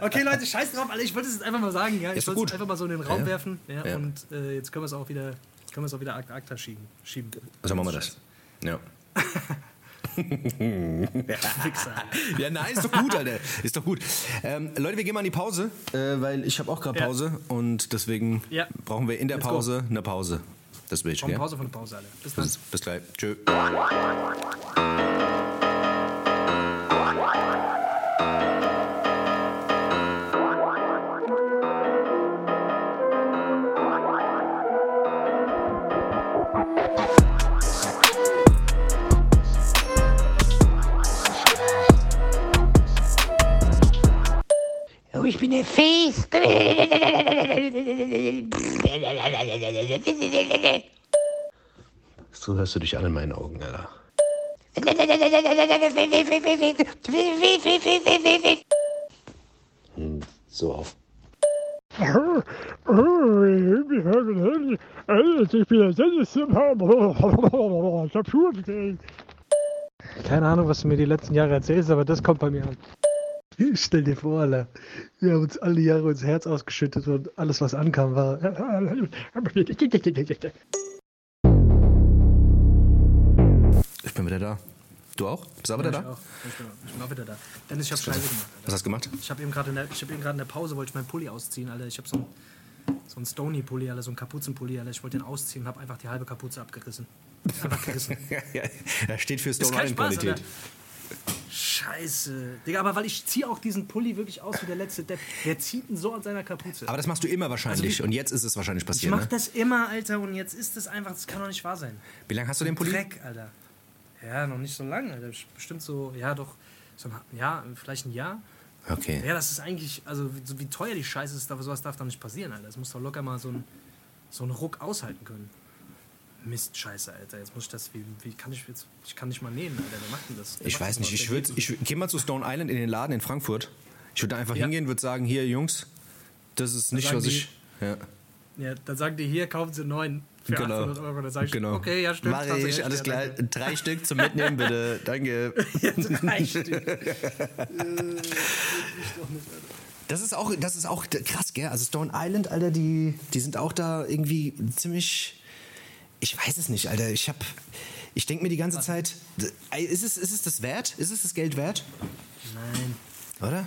Okay, Leute, scheiß drauf, Alter. Ich wollte es jetzt einfach mal sagen. Ja? Ich wollte es einfach mal so in den Raum Ja. werfen. Ja? Und äh, jetzt können wir es auch wieder, können wir es auch wieder Akta Akta schieben. schieben. So machen wir das. Ja. Ja, nein, ist doch gut, Alter. Ist doch gut. Ähm, Leute, wir gehen mal in die Pause, äh, weil ich habe auch gerade Ja. Pause und deswegen Ja. brauchen wir in der Let's go. Pause eine Pause. Das will ich, gell? Pause von der Pause, Alter. Bis dann. Bis, bis gleich. Tschö. Oh, ich bin der Fest. So hörst du dich an in meinen Augen, Alter. So auf. Keine Ahnung, was du mir die letzten Jahre erzählst, aber das kommt bei mir an. Stell dir vor, Alter. Wir haben uns alle Jahre ins Herz ausgeschüttet und alles, was ankam, war. Ich bin wieder da. Du auch? Bist du auch wieder Ich da? auch. Ich bin, ich bin auch wieder da. Dennis, ich hab Scheiße gemacht. Was Alter. hast du gemacht? Ich habe eben gerade in, der- ich hab eben gerade in der Pause, wollte ich meinen Pulli ausziehen, Alter. Ich habe so einen so einen Stony-Pulli, Alter, so einen Kapuzenpulli, Alter. Ich wollte den ausziehen und habe einfach die halbe Kapuze abgerissen. Einfach gerissen. Ja, ja. Da steht für Stone kein Scheiße. Digga, aber weil ich ziehe auch diesen Pulli wirklich aus wie der letzte Depp. Wer zieht denn so an seiner Kapuze? Aber das machst du immer wahrscheinlich. Also und jetzt ist es wahrscheinlich ich passiert. mach Ne? das immer, Alter, und jetzt ist es einfach, das kann doch nicht wahr sein. Wie lange hast du den Pulli? Dreck, Alter. Ja, noch nicht so lange, Alter. Bestimmt so, ja doch, so ein Jahr, vielleicht ein Jahr. Okay. Ja, das ist eigentlich, also wie, wie teuer die Scheiße ist, aber sowas darf doch nicht passieren, Alter. Das muss doch locker mal so ein, so einen Ruck aushalten können. Mist, Scheiße, Alter. Jetzt muss ich das, wie, wie kann ich jetzt, ich kann nicht mal nähen, Alter. Wer macht denn das? Wer Ich weiß nicht, ich würde, ich geh mal zu Stone Island in den Laden in Frankfurt. Ich würde da einfach Ja. hingehen, würde sagen, hier Jungs, das ist nicht, sagen was die- ich. Ja, Ja, dann sagen die hier, kaufen sie neun für genau. 800 Euro. Dann sage ich, genau. okay, ja, stimmt. Mach hast du ich, alles ja, klar. danke. Drei Stück zum Mitnehmen, bitte. Danke. Jetzt reicht es. Das ist auch, das ist auch krass, gell? Also Stone Island, Alter, die, die sind auch da irgendwie ziemlich. Ich weiß es nicht, Alter. Ich hab. Ich denke mir die ganze Zeit, ist es, ist es das wert? Ist es das Geld wert? Nein. Oder?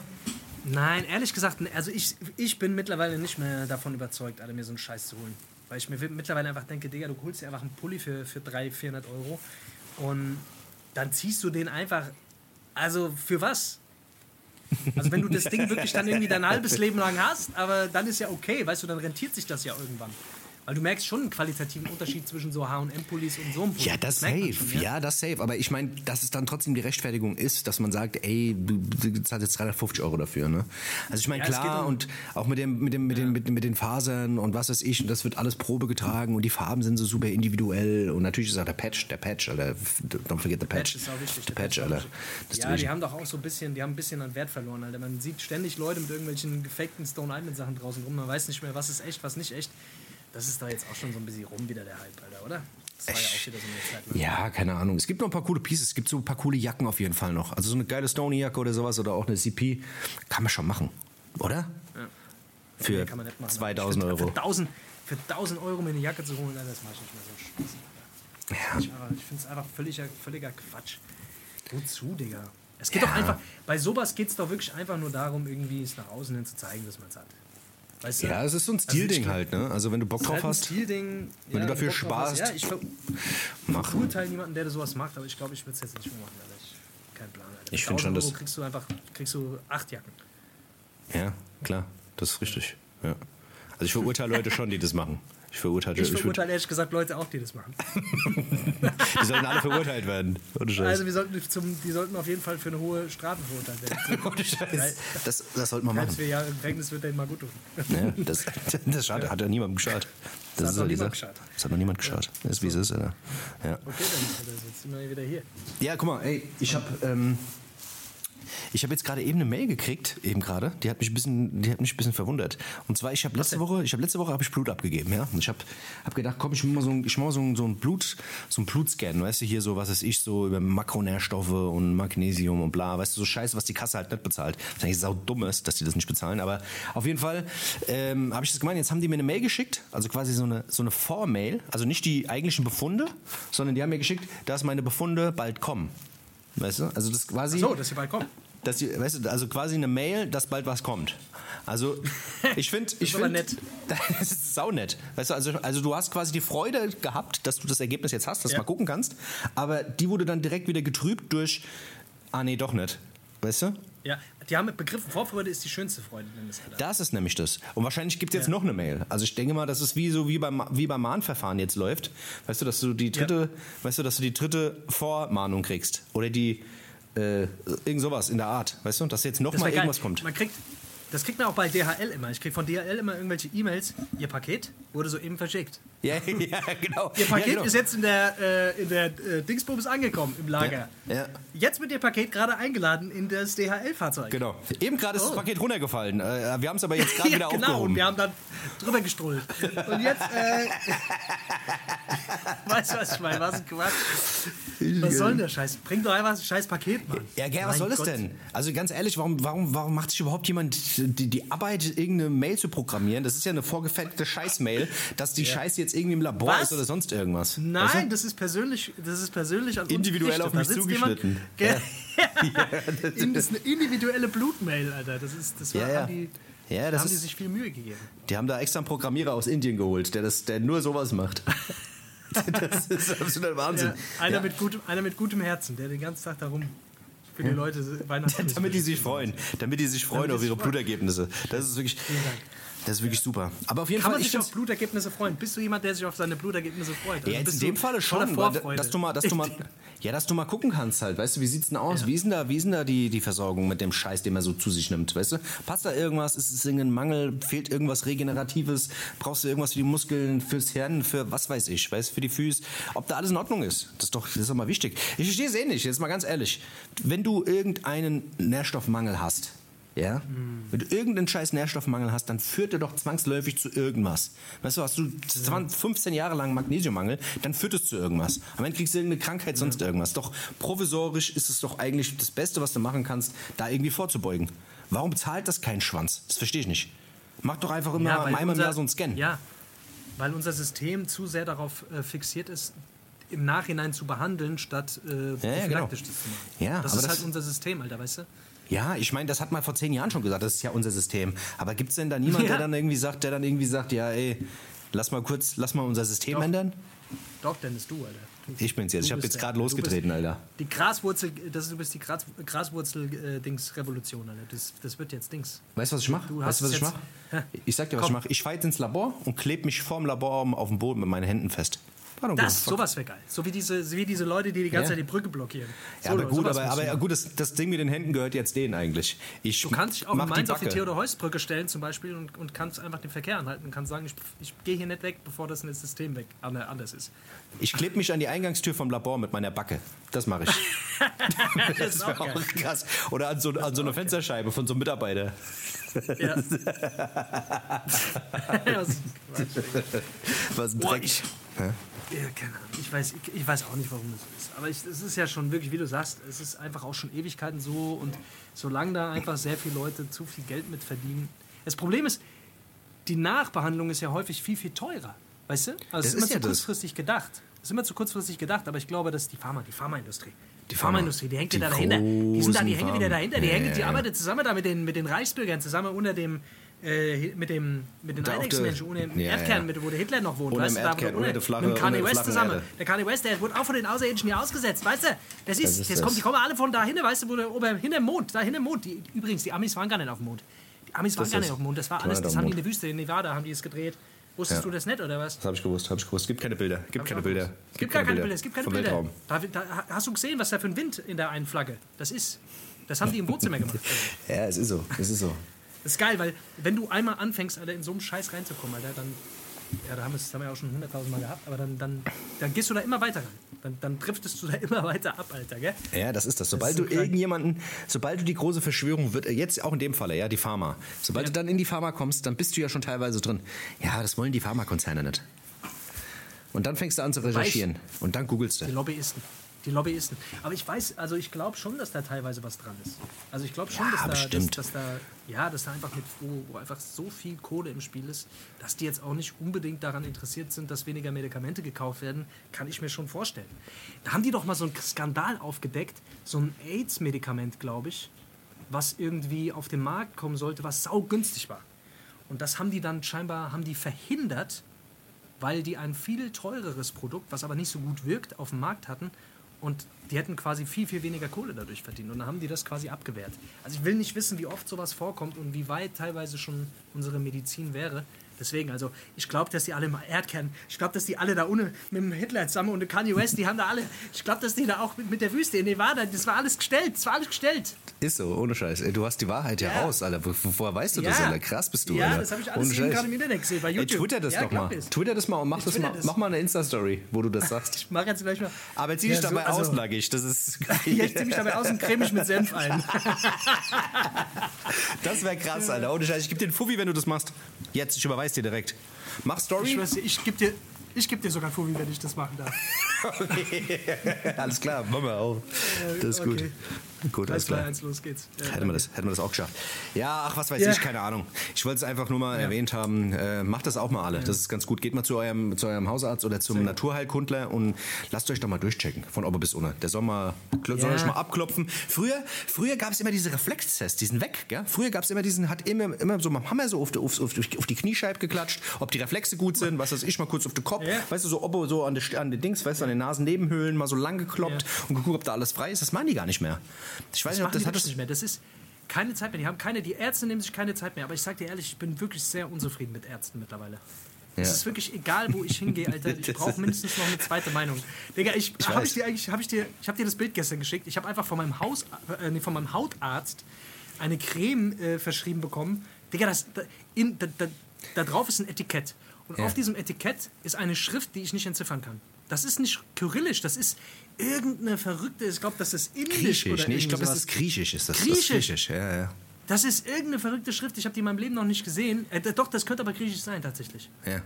Nein, ehrlich gesagt, also ich, ich bin mittlerweile nicht mehr davon überzeugt, Alter, mir so einen Scheiß zu holen. Weil ich mir mittlerweile einfach denke, Digga, du holst dir einfach einen Pulli für, für 300, 400 Euro und dann ziehst du den einfach, also für was? Also wenn du das Ding wirklich dann irgendwie dein halbes Leben lang hast, aber dann ist ja okay, weißt du, dann rentiert sich das ja irgendwann. Weil du merkst schon einen qualitativen Unterschied zwischen so H&M-Pullis und so einem Pulli. Ja, das man safe. schon, ja. das safe. Aber ich meine, dass es dann trotzdem die Rechtfertigung ist, dass man sagt, ey, du, du zahlst jetzt 350 Euro dafür. Ne? Also ich meine, Ja, klar, um- und auch mit, dem, mit, dem, mit, den, mit, mit den Fasern und was weiß ich, und das wird alles Probe getragen und die Farben sind so super individuell. Und natürlich ist auch der Patch, der Patch, Alter. Don't forget the Patch. Patch ist auch wichtig. Der der Patch, Alter. Das ja, die haben doch auch so ein bisschen, die haben ein bisschen an Wert verloren, Alter. Man sieht ständig Leute mit irgendwelchen gefakten Stone Island Sachen draußen rum. Man weiß nicht mehr, was ist echt, was nicht echt. Das ist da jetzt auch schon so ein bisschen rum wieder der Hype, Alter, oder? Das war ja auch wieder so eine Zeit lang. Ja, keine Ahnung. Es gibt noch ein paar coole Pieces. Es gibt so ein paar coole Jacken auf jeden Fall noch. Also so eine geile Stony-Jacke oder sowas oder auch eine CP kann man schon machen, oder? Ja. Für Nee, kann man nicht machen. 2000 Ich find, Euro. Für 1000, für 1000 Euro mir eine Jacke zu holen, Alter, das mache ich nicht mehr so. Ja. Ich, aber ich finde es einfach völliger, völliger Quatsch. Wozu, Digga? Es geht Ja. doch einfach, bei sowas geht es doch wirklich einfach nur darum, irgendwie es nach außen hin zu zeigen, dass man es hat. Weißt du? Ja, es ist so ein Also Stilding ich- halt, ne? Also wenn du Bock drauf halt hast, Stilding. Wenn du dafür hast. sparst, Ja, ich mach. verurteile niemanden, der sowas macht, aber ich glaube, ich würde es jetzt nicht mehr machen, Alter. Ich, kein Plan, Alter. Ich find schon, 1000 dass- kriegst du einfach kriegst du acht Jacken. Ja, klar, das ist richtig. Ja. Also ich verurteile Leute schon, die das machen. Ich verurteile, Ich verurteile ehrlich gesagt Leute auch, die das machen. die sollen alle verurteilt werden. Also wir sollten zum, die sollten auf jeden Fall für eine hohe Strafe verurteilt werden. Ohne Scheiß. Das, das sollte man Drei, machen. vier Jahre im Gefängnis wird denen mal gut tun. Ja, das, das schadet, hat ja niemandem geschadet. Das, hat ist noch ja die niemand Sache. geschadet. Das hat noch niemand geschadet. Das ist wie es ist, Alter. Ja. Okay, dann Alter, jetzt sind wir wieder hier. Ja, guck mal, ey, ich habe ähm, ich habe jetzt gerade eben eine Mail gekriegt, eben gerade. Die hat mich ein bisschen, die hat mich ein bisschen verwundert. Und zwar, ich habe letzte Woche, ich habe letzte Woche habe ich Blut abgegeben, ja. Und ich habe hab gedacht, komm, ich mach mal so, ein- ich mach mal so, ein- so ein Blut, so ein Blutscan, weißt du, hier so, was ist ich so über Makronährstoffe und Magnesium und bla, weißt du, so Scheiße, was die Kasse halt nicht bezahlt. Was eigentlich sau dumm ist, dass die das nicht bezahlen. Aber auf jeden Fall ähm, habe ich das gemeint. Jetzt haben die mir eine Mail geschickt, also quasi so eine so eine Vormail, also nicht die eigentlichen Befunde, sondern die haben mir geschickt, dass meine Befunde bald kommen. Weißt du? Also das quasi. So, dass sie bald kommen. Dass die, weißt du, also quasi eine Mail, dass bald was kommt. Also ich finde, ich ist finde, nett. das ist saunett. Weißt du, also, also du hast quasi die Freude gehabt, dass du das Ergebnis jetzt hast, dass du Ja. mal gucken kannst, aber die wurde dann direkt wieder getrübt durch, ah nee, doch nicht. Weißt du? Ja, die haben begriffen, Vorfreude ist die schönste Freude. Das ist nämlich das. Und wahrscheinlich gibt es jetzt Ja. noch eine Mail. Also ich denke mal, dass es wie so wie beim, wie beim Mahnverfahren jetzt läuft. Weißt du, dass du die dritte, weißt du, dass du die dritte Vormahnung kriegst. Oder die äh, irgend sowas in der Art. Weißt du, dass jetzt noch Das mal wär geil. irgendwas kommt. Man kriegt, Das kriegt man auch bei DHL immer. Ich kriege von DHL immer irgendwelche E-Mails. Ihr Paket wurde soeben verschickt. Ja, ja, genau. Ihr Paket ja, genau. ist jetzt in der, äh, in der äh, Dingsbums angekommen im Lager. Ja, ja. Jetzt wird Ihr Paket gerade eingeladen in das DHL-Fahrzeug. Genau. Eben gerade ist das Oh. Paket runtergefallen. Äh, wir haben es aber jetzt gerade wieder genau, aufgehoben. und wir haben dann drüber gestrollt. Und jetzt, äh, weißt du, was ich meine? Was ein Quatsch. Was soll denn der Scheiß? Bring doch einfach ein scheiß Paket, Mann. Ja, gell, was soll das Gott. denn? Also ganz ehrlich, warum, warum, warum macht sich überhaupt jemand die, die Arbeit, irgendeine Mail zu programmieren? Das ist ja eine vorgefertigte Scheiß-Mail, dass die Scheiße jetzt irgendwie im Labor Was? ist oder sonst irgendwas. Nein, Weißt du? das ist persönlich, das ist persönlich an Individuell auf Da mich zugeschnitten. Jemand, ja. Das ist eine individuelle Blutmail, Alter. Das ist, das war, Ja, ja. haben die, Ja, da das haben die ist, sich viel Mühe gegeben. die haben da extra einen Programmierer aus Indien geholt, der, das, der nur sowas macht. das ist absoluter Wahnsinn. Ja, einer, Ja. Mit gutem, einer mit gutem Herzen, der den ganzen Tag darum für die Leute Weihnachten. Damit die sich freuen. Damit die sich freuen die auf ihre. Blutergebnisse. Das ist wirklich, das ist wirklich super. Aber auf jeden Kann Fall, man ich sich auf Blutergebnisse freuen? Bist du jemand, der sich auf seine Blutergebnisse freut? Also Ja, jetzt bist in dem Falle schon, weil, dass du mal, dass du mal, ja, dass du mal gucken kannst halt, weißt du, wie sieht's denn aus? Ja. Wie ist denn da, wie ist denn da die, die Versorgung mit dem Scheiß, den man so zu sich nimmt, weißt du? Passt da irgendwas? Ist es irgendein Mangel? Fehlt irgendwas Regeneratives? Brauchst du irgendwas für die Muskeln, fürs Hirn, für was weiß ich, weißt du, für die Füße? Ob da alles in Ordnung ist? Das ist doch, das ist doch mal wichtig. Ich verstehe es eh nicht, jetzt mal ganz ehrlich. Wenn du irgendeinen Nährstoffmangel hast, ja? Wenn du irgendeinen scheiß Nährstoffmangel hast, dann führt er doch zwangsläufig zu irgendwas. Weißt du, hast du 20, 15 Jahre lang Magnesiummangel, dann führt es zu irgendwas. Am Ende kriegst du irgendeine Krankheit, sonst irgendwas. Doch provisorisch ist es doch eigentlich das Beste, was du machen kannst, da irgendwie vorzubeugen. Warum zahlt das kein Schwanz? Das verstehe ich nicht. Mach doch einfach immer Ja, einmal im Jahr so einen Scan. Ja, weil unser System zu sehr darauf äh, fixiert ist, im Nachhinein zu behandeln, statt äh, ja, genau. prophylaktisch das zu machen. Ja, das ist das- halt unser System, Alter, weißt du? Ja, ich meine, das hat man vor zehn Jahren schon gesagt, das ist ja unser System. Aber gibt es denn da niemanden, Ja. der dann irgendwie sagt, der dann irgendwie sagt, ja, ey, lass mal kurz, lass mal unser System Doch. ändern? Doch, Dennis, du, Alter. Du, Ich bin's jetzt. Ich habe jetzt gerade losgetreten, Alter. Die Graswurzel, das ist, du bist die Gras, Graswurzel-Dings-Revolution, Alter. Das, das wird jetzt Dings. Weißt du, was ich mache? Weißt du, was ich mache? Ich sag dir, was Komm. ich mache. Ich fahre jetzt ins Labor und klebe mich vorm Labor auf den Boden mit meinen Händen fest. Pardon, Das, sowas wäre geil. So wie diese, wie diese Leute, die die ganze Ja. Zeit die Brücke blockieren. Ja, aber gut, aber, aber gut, das, das Ding mit den Händen gehört jetzt denen eigentlich. Ich Du kannst dich auch in Mainz auf die. Theodor-Heuss-Brücke stellen zum Beispiel und, und kannst einfach den Verkehr anhalten und kannst sagen, ich, ich gehe hier nicht weg, bevor das System weg an- anders ist. Ich klebe mich an die Eingangstür vom Labor mit meiner Backe. Das mache ich. Das ist wär auch krass. Oder an so, an so einer Fensterscheibe von so einem Mitarbeiter. Ja. Das- Was ein Boah, Dreck. ich- Hä? Ja, keine Ahnung. Ich weiß, ich, ich weiß auch nicht, warum das so ist. Aber es ist ja schon wirklich, wie du sagst, es ist einfach auch schon Ewigkeiten so. Und solange da einfach sehr viele Leute zu viel Geld mit verdienen. Das Problem ist, die Nachbehandlung ist ja häufig viel, viel teurer. Weißt du? Also Das es ist immer ist ja zu das. kurzfristig gedacht. Es ist immer zu kurzfristig gedacht, aber ich glaube, dass die Pharma, die Pharmaindustrie, die Pharma- Pharmaindustrie, die hängt ja da dahinter. Die sind da, die hängen wieder dahinter. Die, Ja, hängen, ja, die ja. arbeiten zusammen da mit den, mit den Reichsbürgern, zusammen unter dem, äh, mit dem, mit den Da Eidechsenmenschen, ohne Ja, Erdkern, ja. wo der Hitler noch wohnt. Ohne weißt du, da, Erdkern, wo- ohne der flache- mit dem Kanye ohne West zusammen. Erde. Der Kanye West, der wurde auch von den Außerirdischen hier ausgesetzt, weißt du? Das ist, Das das ist kommt, das. die kommen alle von da hin, weißt du, wo der, ober, hinter dem Mond, da hinter dem Mond. Die, übrigens, die Amis waren gar nicht auf dem Mond. Die Amis waren Das gar nicht auf dem Mond. Das war alles, das haben die in der Wüste in Nevada, haben die es gedreht. Wusstest Ja. du das nicht, oder was? Das habe ich gewusst, habe ich gewusst. Gibt keine Bilder. Gibt keine Bilder. Es gibt gar keine Bilder, es gibt keine Bilder. Da, da, hast du gesehen, was da für ein Wind in der einen Flagge? Das ist. Das haben die im Wohnzimmer gemacht. Ja, es ist so. Es ist so. Das ist geil, weil wenn du einmal anfängst, Alter, in so einen Scheiß reinzukommen, Alter, dann. Ja, da haben das haben wir ja auch schon hunderttausend Mal gehabt, aber dann, dann, dann gehst du da immer weiter rein. Dann, dann driftest du da immer weiter ab, Alter, gell? Ja, das ist das. Sobald ist so du krank. irgendjemanden, sobald du die große Verschwörung wird, äh, jetzt auch in dem Falle, ja, die Pharma. Sobald Ja. du dann in die Pharma kommst, dann bist du ja schon teilweise drin. Ja, das wollen die Pharmakonzerne nicht. Und dann fängst du an zu recherchieren. Und dann googelst Die du. Lobbyisten. Die Lobbyisten. Aber ich weiß, also ich glaube schon, dass da teilweise was dran ist. Also ich glaube schon, Ja, dass, da, dass, dass da, ja, dass da einfach mit, wo, wo einfach so viel Kohle im Spiel ist, dass die jetzt auch nicht unbedingt daran interessiert sind, dass weniger Medikamente gekauft werden, kann ich mir schon vorstellen. Da haben die doch mal so einen Skandal aufgedeckt, so ein AIDS-Medikament, glaube ich, was irgendwie auf den Markt kommen sollte, was saugünstig war. Und das haben die dann scheinbar, haben die verhindert, weil die ein viel teureres Produkt, was aber nicht so gut wirkt, auf dem Markt hatten und die hätten quasi viel, viel weniger Kohle dadurch verdient. Und dann haben die das quasi abgewehrt. Also ich will nicht wissen, wie oft sowas vorkommt und wie weit teilweise schon unsere Medizin wäre, Deswegen, also ich glaube, dass die alle mal Erdkern, ich glaube, dass die alle da ohne mit dem Hitler zusammen und Kanye West, die haben da alle, ich glaube, dass die da auch mit, mit der Wüste in Nevada, das war alles gestellt, das war alles gestellt. Ist so, ohne Scheiß. Ey, Du hast die Wahrheit ja, Ja. raus, Alter. Wo- Woher weißt du das, Ja. Alter? Krass bist du, Ja, Alter. das habe ich alles gerade im Internet gesehen, bei Ey, YouTube. twitter das Ja, doch mal. es. Twitter das mal und mach, Ich das mal, das. mach mal eine Insta-Story, wo du das sagst. Ich mache jetzt gleich mal. Aber zieh dich so, dabei also- aus, nackig. Das ist. Ja, ich zieh mich dabei aus und creme mich mit Senf ein. Das wäre krass, Alter. Ohne Scheiß. Ich geb dir einen Fuffi, wenn du das machst. Jetzt, ich überweis dir direkt. Mach Ich, Story. dir, ich gebe dir, ich geb dir sogar ein Fubi, wenn ich das machen darf. Alles klar, machen wir auf. Das ist okay. Gut, alles 3, 2, klar. 1, los geht's. Ja, Hätten wir, das, hätten wir das auch geschafft. Ja, ach, was weiß Ja. ich, keine Ahnung. Ich wollte es einfach nur mal erwähnt haben. Äh, macht das auch mal alle. Das ist ganz gut. Geht mal zu eurem, zu eurem Hausarzt oder zum Naturheilkundler und lasst euch doch mal durchchecken. Von oben bis unten. Der soll, mal, soll Ja. euch mal abklopfen. Früher, früher gab es immer diese Reflextests, diesen weg. Gell? Früher gab es immer diesen, hat immer, immer so mit dem Hammer so auf die, auf, auf, auf die Kniescheibe geklatscht, ob die Reflexe gut sind, was weiß ich, mal kurz auf den Kopf. Ja. Weißt du, so, ob so an den an die Dings, weißt du, an den Nasennebenhöhlen mal so lang gekloppt Ja. und geguckt, ob da alles frei ist. Das machen die gar nicht mehr. Ich weiß nicht, ob das hat das. nicht mehr. Das ist keine Zeit mehr. Die haben keine, die Ärzte nehmen sich keine Zeit mehr. Aber ich sag dir ehrlich, ich bin wirklich sehr unzufrieden mit Ärzten mittlerweile. Es Ja. ist wirklich egal, wo ich hingehe, Alter. Ich Das brauche mindestens noch eine zweite Meinung. Digga, ich, Ich habe ich dir eigentlich, habe ich dir, ich habe dir das Bild gestern geschickt. Ich habe einfach von meinem Haus, äh, nee, von meinem Hautarzt eine Creme äh, verschrieben bekommen. Digga, das, da, in, da, da, da drauf ist ein Etikett. Und Ja. auf diesem Etikett ist eine Schrift, die ich nicht entziffern kann. Das ist nicht kyrillisch, das ist irgendeine verrückte, ich glaube, das ist indisch Griechisch. oder Nee, ich glaube, das ist Griechisch. Ist das, Das Griechisch? ist Griechisch, ja, ja. Das ist irgendeine verrückte Schrift, ich habe die in meinem Leben noch nicht gesehen. Äh, doch, das könnte aber griechisch sein tatsächlich. ja.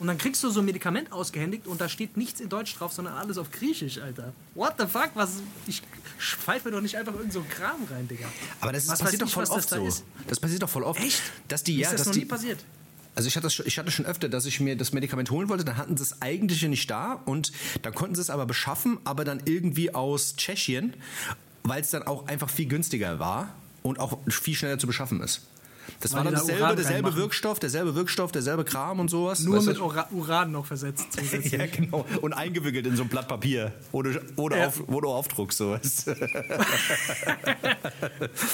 Und dann kriegst du so ein Medikament ausgehändigt und da steht nichts in Deutsch drauf, sondern alles auf Griechisch, Alter. What the fuck? Was? Ich pfeife doch nicht einfach irgend so einen Kram rein, Digga. Aber das Was passiert doch ich, voll das oft da so. ist? Das passiert doch voll oft. Echt? Dass die, Ist ja, das dass noch die, nie passiert? Also ich hatte, schon- ich hatte schon öfter, dass ich mir das Medikament holen wollte, dann hatten sie es eigentlich nicht da und dann konnten sie es aber beschaffen, aber dann irgendwie aus Tschechien, weil es dann auch einfach viel günstiger war und auch viel schneller zu beschaffen ist. Das Weil war dann da dasselbe, derselbe. Wirkstoff, derselbe Wirkstoff, derselbe Kram und sowas. Nur weißt mit du? Ura Uran noch versetzt. zusätzlich. Ja, genau. Und eingewickelt in so ein Blatt Papier, ohne, ohne, Ja. auf, ohne Aufdruck. So. weißt du.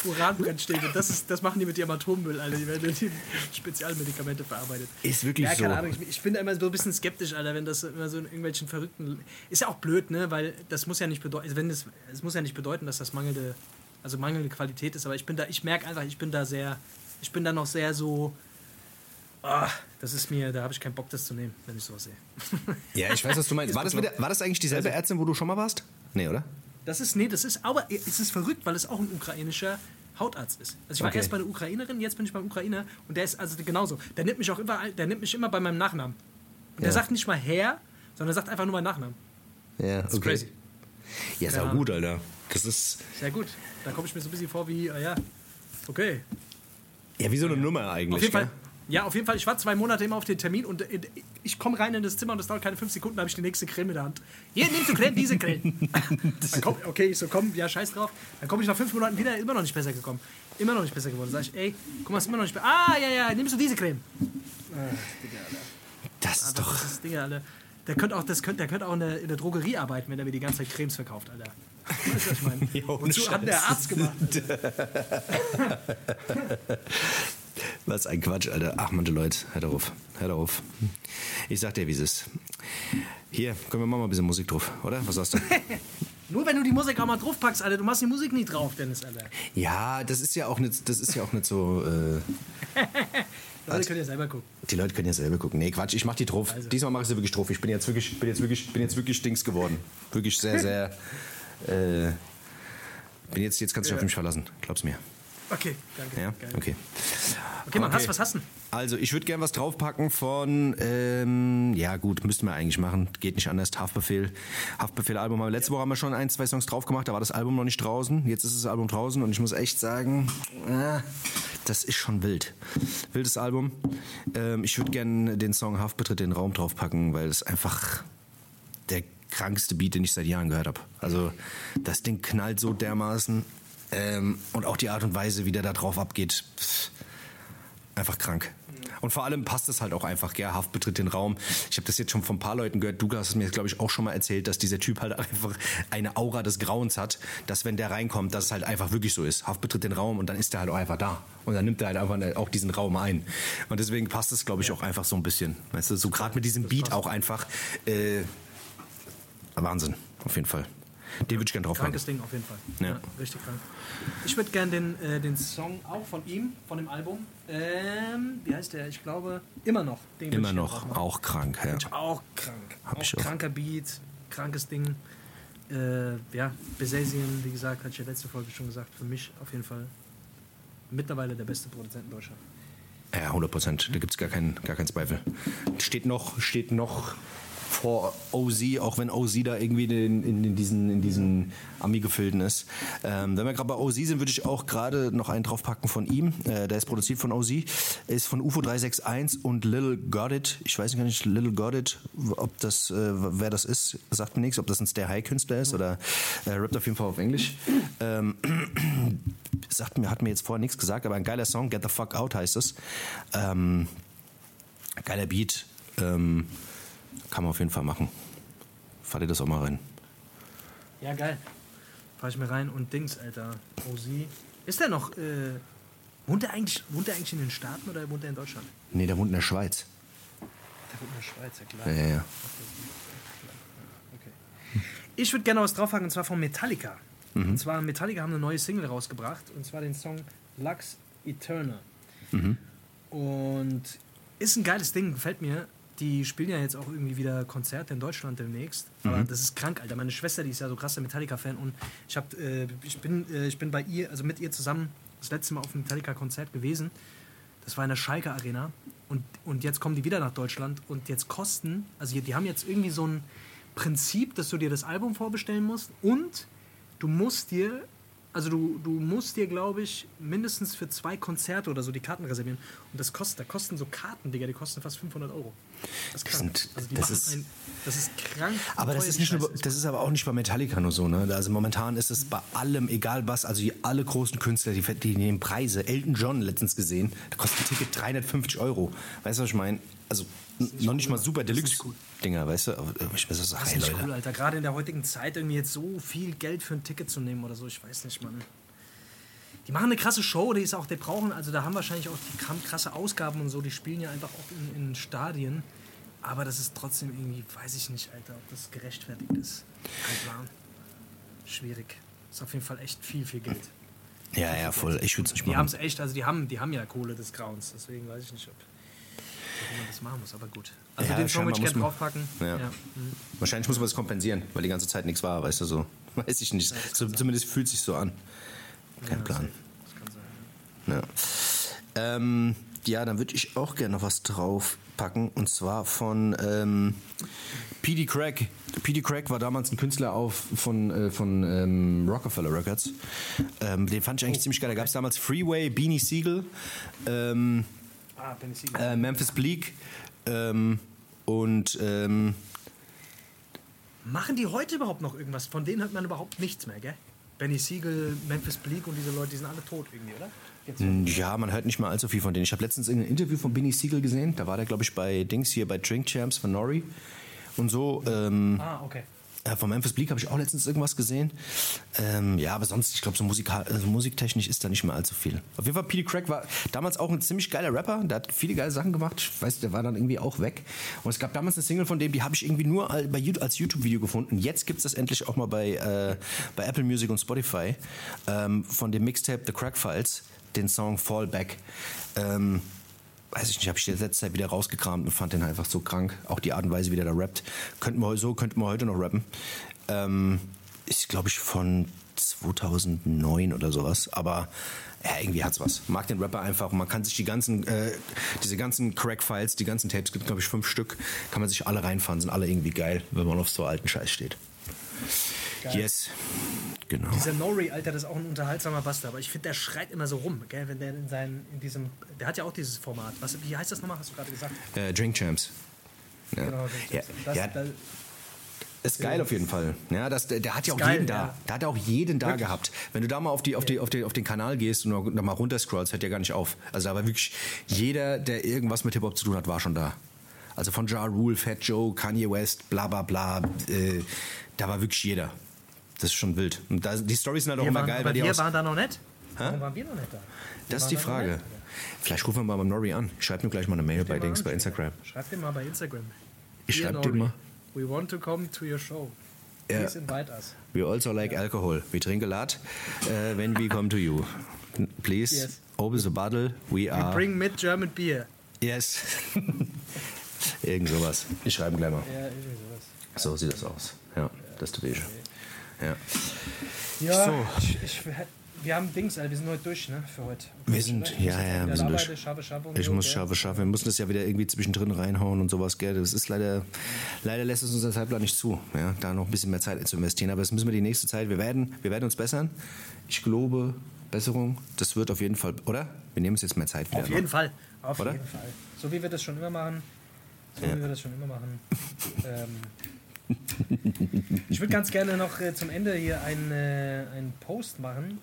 Uranbrennstäbe, das, ist, das machen die mit ihrem Atommüll, Alter. Die werden die Spezialmedikamente verarbeitet. Ist wirklich ja, keine so. Ahnung. Ich, ich bin da immer so ein bisschen skeptisch, Alter, wenn das immer so in irgendwelchen verrückten. Ist ja auch blöd, ne? Weil das muss ja nicht bedeuten, also wenn es, es muss ja nicht bedeuten, dass das mangelnde, also mangelnde Qualität ist, aber ich bin da, ich merke einfach, ich bin da sehr, ich bin da noch sehr so. Ah, das ist mir, da habe ich keinen Bock, das zu nehmen, wenn ich sowas sehe. Ja, ich weiß, was du meinst. War das, mit der, war das eigentlich dieselbe Ärztin, wo du schon mal warst? Nee, oder? Das ist, nee, das ist, aber es ist verrückt, weil es auch ein ukrainischer Hautarzt ist. Also ich war Okay. erst bei einer Ukrainerin, jetzt bin ich beim Ukrainer und der ist also genauso. Der nimmt mich auch immer, der nimmt mich immer bei meinem Nachnamen. Und der Ja. sagt nicht mal Herr, sondern sagt einfach nur meinen Nachnamen. Ja, Das ist crazy. Ja, ist Ja. auch gut, Alter. Das ist Sehr gut. Da komme ich mir so ein bisschen vor wie, ah ja, okay. Ja wie so eine Nummer eigentlich. Auf jeden gell? Fall. Ja, auf jeden Fall. Ich war zwei Monate immer auf den Termin und äh, ich komme rein in das Zimmer und es dauert keine fünf Sekunden, da habe ich die nächste Creme in der Hand. Hier, nimmst du Creme, diese Creme. Komm, okay, ich so, komm, ja, scheiß drauf. Dann komme ich nach fünf Monaten wieder, immer noch nicht besser gekommen. Immer noch nicht besser geworden. Sag ich, ey, guck mal, ist immer noch nicht besser. Ah, ja, ja, nimmst du diese Creme. Das ist Aber doch. das ist Ding, Alter. Der könnte auch, das könnte, der könnte auch in der, in der Drogerie arbeiten, wenn er mir die ganze Zeit Cremes verkauft, Alter. Weißt du, was ich meine? Ja, Wozu hat der. Arzt gemacht? Was ein Quatsch, Alter. Ach, manche Leute, hör auf. Hör auf. Ich sag dir, wie es ist. Hier, können wir mal ein bisschen Musik drauf, oder? Was sagst du? Nur wenn du die Musik auch mal draufpackst, Alter. Du machst die Musik nie drauf, Dennis, Alter. ja, das ist ja auch nicht, das ist ja auch nicht so. Äh, Leute können ja selber gucken. die Leute können ja selber gucken. Nee, Quatsch, ich mach die drauf. Also. Diesmal mache ich sie wirklich drauf. Ich bin jetzt wirklich, bin jetzt wirklich, bin jetzt wirklich Dings geworden. Wirklich sehr, sehr. Äh, bin jetzt, jetzt kannst du dich auf mich verlassen. Glaub's mir. Okay, danke. Ja? Geil. Okay. Okay, man, Okay. hast, was denn? Also, ich würde gern was draufpacken von, ähm, ja gut, müssten wir eigentlich machen, geht nicht anders, Haftbefehl. Haftbefehl-Album. Letzte Woche haben wir schon ein, zwei Songs drauf gemacht, da war das Album noch nicht draußen. Jetzt ist das Album draußen und ich muss echt sagen, äh, das ist schon wild. Wildes Album. Ähm, ich würde gern den Song Haftbetritt in den Raum draufpacken, weil es einfach der krankste Beat, den ich seit Jahren gehört habe. Also, das Ding knallt so dermaßen. Ähm, und auch die Art und Weise, wie der da drauf abgeht, pff, einfach krank. Und vor allem passt es halt auch einfach, gell? Haft betritt den Raum. Ich habe das jetzt schon von ein paar Leuten gehört. Du hast es mir, glaube ich, auch schon mal erzählt, dass dieser Typ halt einfach eine Aura des Grauens hat, dass wenn der reinkommt, dass es halt einfach wirklich so ist. Haft betritt den Raum und dann ist er halt auch einfach da. Und dann nimmt er halt einfach auch diesen Raum ein. Und deswegen passt es, glaube ich, auch einfach so ein bisschen. Weißt du, so gerade mit diesem Beat auch einfach. Äh, Wahnsinn, auf jeden Fall. Den würde ich gerne drauf haben. Krankes Ding auf jeden Fall. Ja. richtig krank. Ich würde gerne den, äh, den Song auch von ihm, von dem Album, ähm, wie heißt der? Ich glaube, immer noch. Den Immer ich noch auch krank, ja. Auch krank. Hab auch ich auch. kranker Beat, krankes Ding. Äh, ja, Besasien, wie gesagt, hatte ich ja letzte Folge schon gesagt, für mich auf jeden Fall mittlerweile der beste Produzent in Deutschland. Ja, 100 Prozent. Da gibt es gar keinen gar keinen Zweifel. Steht noch, steht noch vor OZ, auch wenn OZ da irgendwie in, in, in diesen, in diesen Ami-Gefilden ist. Ähm, wenn wir gerade bei OZ sind, würde ich auch gerade noch einen draufpacken von ihm. Äh, der ist produziert von OZ. Ist von UFO 361 und Lil Got It. Ich weiß gar nicht, Lil Got It, ob das, äh, wer das ist, sagt mir nichts, ob das ein Stay High-Künstler ist oder äh, rappt auf jeden Fall auf Englisch. Ähm, sagt mir, hat mir jetzt vorher nichts gesagt, aber ein geiler Song, Get the Fuck Out heißt es. Ähm, geiler Beat. Ähm, kann man auf jeden Fall machen. Fahrt ihr das auch mal rein. Ja, geil. Fahr ich mir rein und Dings, Alter. OZ. Ist der noch, äh, wohnt er eigentlich, wohnt er eigentlich in den Staaten oder wohnt er in Deutschland? Nee, der wohnt in der Schweiz. Der wohnt in der Schweiz, ja klar. Ja, ja, ja. Okay. Ich würde gerne was draufpacken, und zwar von Metallica. Und zwar, Metallica haben eine neue Single rausgebracht, und zwar den Song Lux Eterna. Und ist ein geiles Ding, gefällt mir. Die spielen ja jetzt auch irgendwie wieder Konzerte in Deutschland demnächst. Aber das ist krank, Alter. Meine Schwester, die ist ja so krasser Metallica-Fan und ich, hab, äh, ich, bin, äh, ich bin bei ihr, also mit ihr zusammen das letzte Mal auf einem Metallica-Konzert gewesen. Das war in der Schalke Arena. Und, und jetzt kommen die wieder nach Deutschland und jetzt kosten, also die, die haben jetzt irgendwie so ein Prinzip, dass du dir das Album vorbestellen musst und du musst dir, also du, du musst dir, glaube ich, mindestens für zwei Konzerte oder so die Karten reservieren. Und das kostet, da kosten so Karten, Digga, die kosten fast 500 Euro. Das ist krank. sind- also das ist- ein, das ist krank. wie Aber das ist, nicht nur, das ist aber auch nicht bei Metallica nur so. Ne? Also momentan ist es bei allem, egal was, also die, alle großen Künstler, die, die nehmen Preise. Elton John letztens gesehen, da kostet ein Ticket 350 Euro. Weißt du, was ich meine? Also n- noch nicht mal super Deluxe-Dinger, weißt du? Aber ich weiß Das hey ist nicht Leute. cool, Alter. Gerade in der heutigen Zeit irgendwie jetzt so viel Geld für ein Ticket zu nehmen oder so, ich weiß nicht, Mann. Die machen eine krasse Show, die ist auch, die brauchen, also da haben wahrscheinlich auch die krasse Ausgaben und so, die spielen ja einfach auch in, in Stadien. Aber das ist trotzdem irgendwie, weiß ich nicht, Alter, ob das gerechtfertigt ist. Kein Plan. Schwierig. Ist auf jeden Fall echt viel, viel Geld. Ja, ja, voll. Ich würde es nicht Die haben machen. es echt, also die haben, die haben ja Kohle des Grauens, deswegen weiß ich nicht, ob, ob man das machen muss, aber gut. Also Ja, den Song würde ich gerne draufpacken. Ja. mhm. Wahrscheinlich muss man das kompensieren, weil die ganze Zeit nichts war, weißt du so. Weiß ich nicht. So, zumindest fühlt sich so an. Kein Ja, Plan. Das kann sein. Ja, ähm, ja dann würde ich auch gerne noch was draufpacken. Und zwar von ähm, P.D. Craig. P.D. Craig war damals ein Künstler auf, von, äh, von ähm, Rockefeller Records. Ähm, den fand ich eigentlich ziemlich geil. Da gab es damals Freeway, Beanie Siegel, ähm, Ah, Siegel. äh, Memphis Bleak ähm, und ähm, Machen die heute überhaupt noch irgendwas? Von denen hört man überhaupt nichts mehr, gell? Benny Siegel, Memphis Bleak und diese Leute, die sind alle tot irgendwie, oder? Jetzt Ja, man hört nicht mal allzu viel von denen. Ich habe letztens ein Interview von Benny Siegel gesehen. Da war der, glaube ich, bei Dings hier bei Drink Champs von Nori und so. Ähm, Ah, okay. Äh, von Memphis Bleak habe ich auch letztens irgendwas gesehen. Ähm, ja, aber sonst, ich glaube, so musikal also musiktechnisch ist da nicht mehr allzu viel. Auf jeden Fall, P.D. Craig war damals auch ein ziemlich geiler Rapper. Der hat viele geile Sachen gemacht. Ich weiß, der war dann irgendwie auch weg. Und es gab damals eine Single von dem, die habe ich irgendwie nur als YouTube-Video gefunden. Jetzt gibt es das endlich auch mal bei, äh, bei Apple Music und Spotify. Ähm, von dem Mixtape The Crack Files, den Song Fall Back. Ähm, weiß ich nicht, habe ich die letzte Zeit wieder rausgekramt und fand den einfach so krank. Auch die Art und Weise, wie der da rappt. Könnten wir so könnten wir heute noch rappen. Ähm, ist, glaube ich, von 2009 oder sowas. Aber ja, irgendwie hat's was. Mag den Rapper einfach. Man kann sich die ganzen, äh, diese ganzen Crack-Files, die ganzen Tapes, gibt glaube ich fünf Stück, kann man sich alle reinfahren. Sind alle irgendwie geil, wenn man auf so alten Scheiß steht. Yes. Genau. Dieser Nori, Alter, das ist auch ein unterhaltsamer Bastard, aber ich finde, der schreit immer so rum, gell? Wenn der in seinen, in diesem, der hat ja auch dieses Format. Was, wie heißt das nochmal? Hast du gerade gesagt? Äh, Drink Champs. Ja. Genau, ja, das, ja, Ist geil auf jeden Fall. Ja, das, der, der hat ja auch geil, jeden da. ja. Da hat auch jeden da gehabt. Wenn du da mal auf, die, auf, die, auf, die, auf den Kanal gehst und da mal runterscrollst, hört ja gar nicht auf. Also da war wirklich jeder, der irgendwas mit Hip-Hop zu tun hat, war schon da. Also von Ja Rule, Fat Joe, Kanye West, bla bla bla. Äh, da war wirklich jeder. Das ist schon wild. Und da, die Storys sind halt auch Wir immer waren, geil, weil die wir waren da noch nicht. Warum waren wir noch nicht da? Wir Das ist die Frage. nicht. Vielleicht rufen wir mal beim Nori an. Ich schreibe mir gleich mal eine Mail bei Dings, an, bei Instagram. Schreib dir mal bei Instagram. Ich Dear schreib dir mal. We want to come to your show. Ja. Please invite us. We also like alcohol. We drink a lot uh, when we come to you. Please Yes. open the bottle. We We are. bring mid German beer. Yes. Irgend sowas. Ich schreibe gleich mal. Ja, irgendwie sowas. So sieht das aus. Ja, das ist der Wege. Ja. Ja, So. ich, ich, wir haben Dings, Alter, wir sind heute durch, ne, für heute. Wir sind, ja, ja, wir sind durch. Schaffe und Ich so, muss gell? schaffe, schaffe. Wir müssen das ja wieder irgendwie zwischendrin reinhauen und sowas, gell. Das ist leider, leider lässt es unser Zeitplan nicht zu, ja, da noch ein bisschen mehr Zeit zu investieren. Aber das müssen wir die nächste Zeit, wir werden, wir werden uns bessern. Ich glaube, Besserung, das wird auf jeden Fall, oder? Wir nehmen uns jetzt mehr Zeit wieder. Auf jeden noch. Fall, auf Oder? jeden Fall. So wie wir das schon immer machen. So Ja. wie wir das schon immer machen. ähm, ich würde ganz gerne noch äh, zum Ende hier einen, äh, einen Post machen.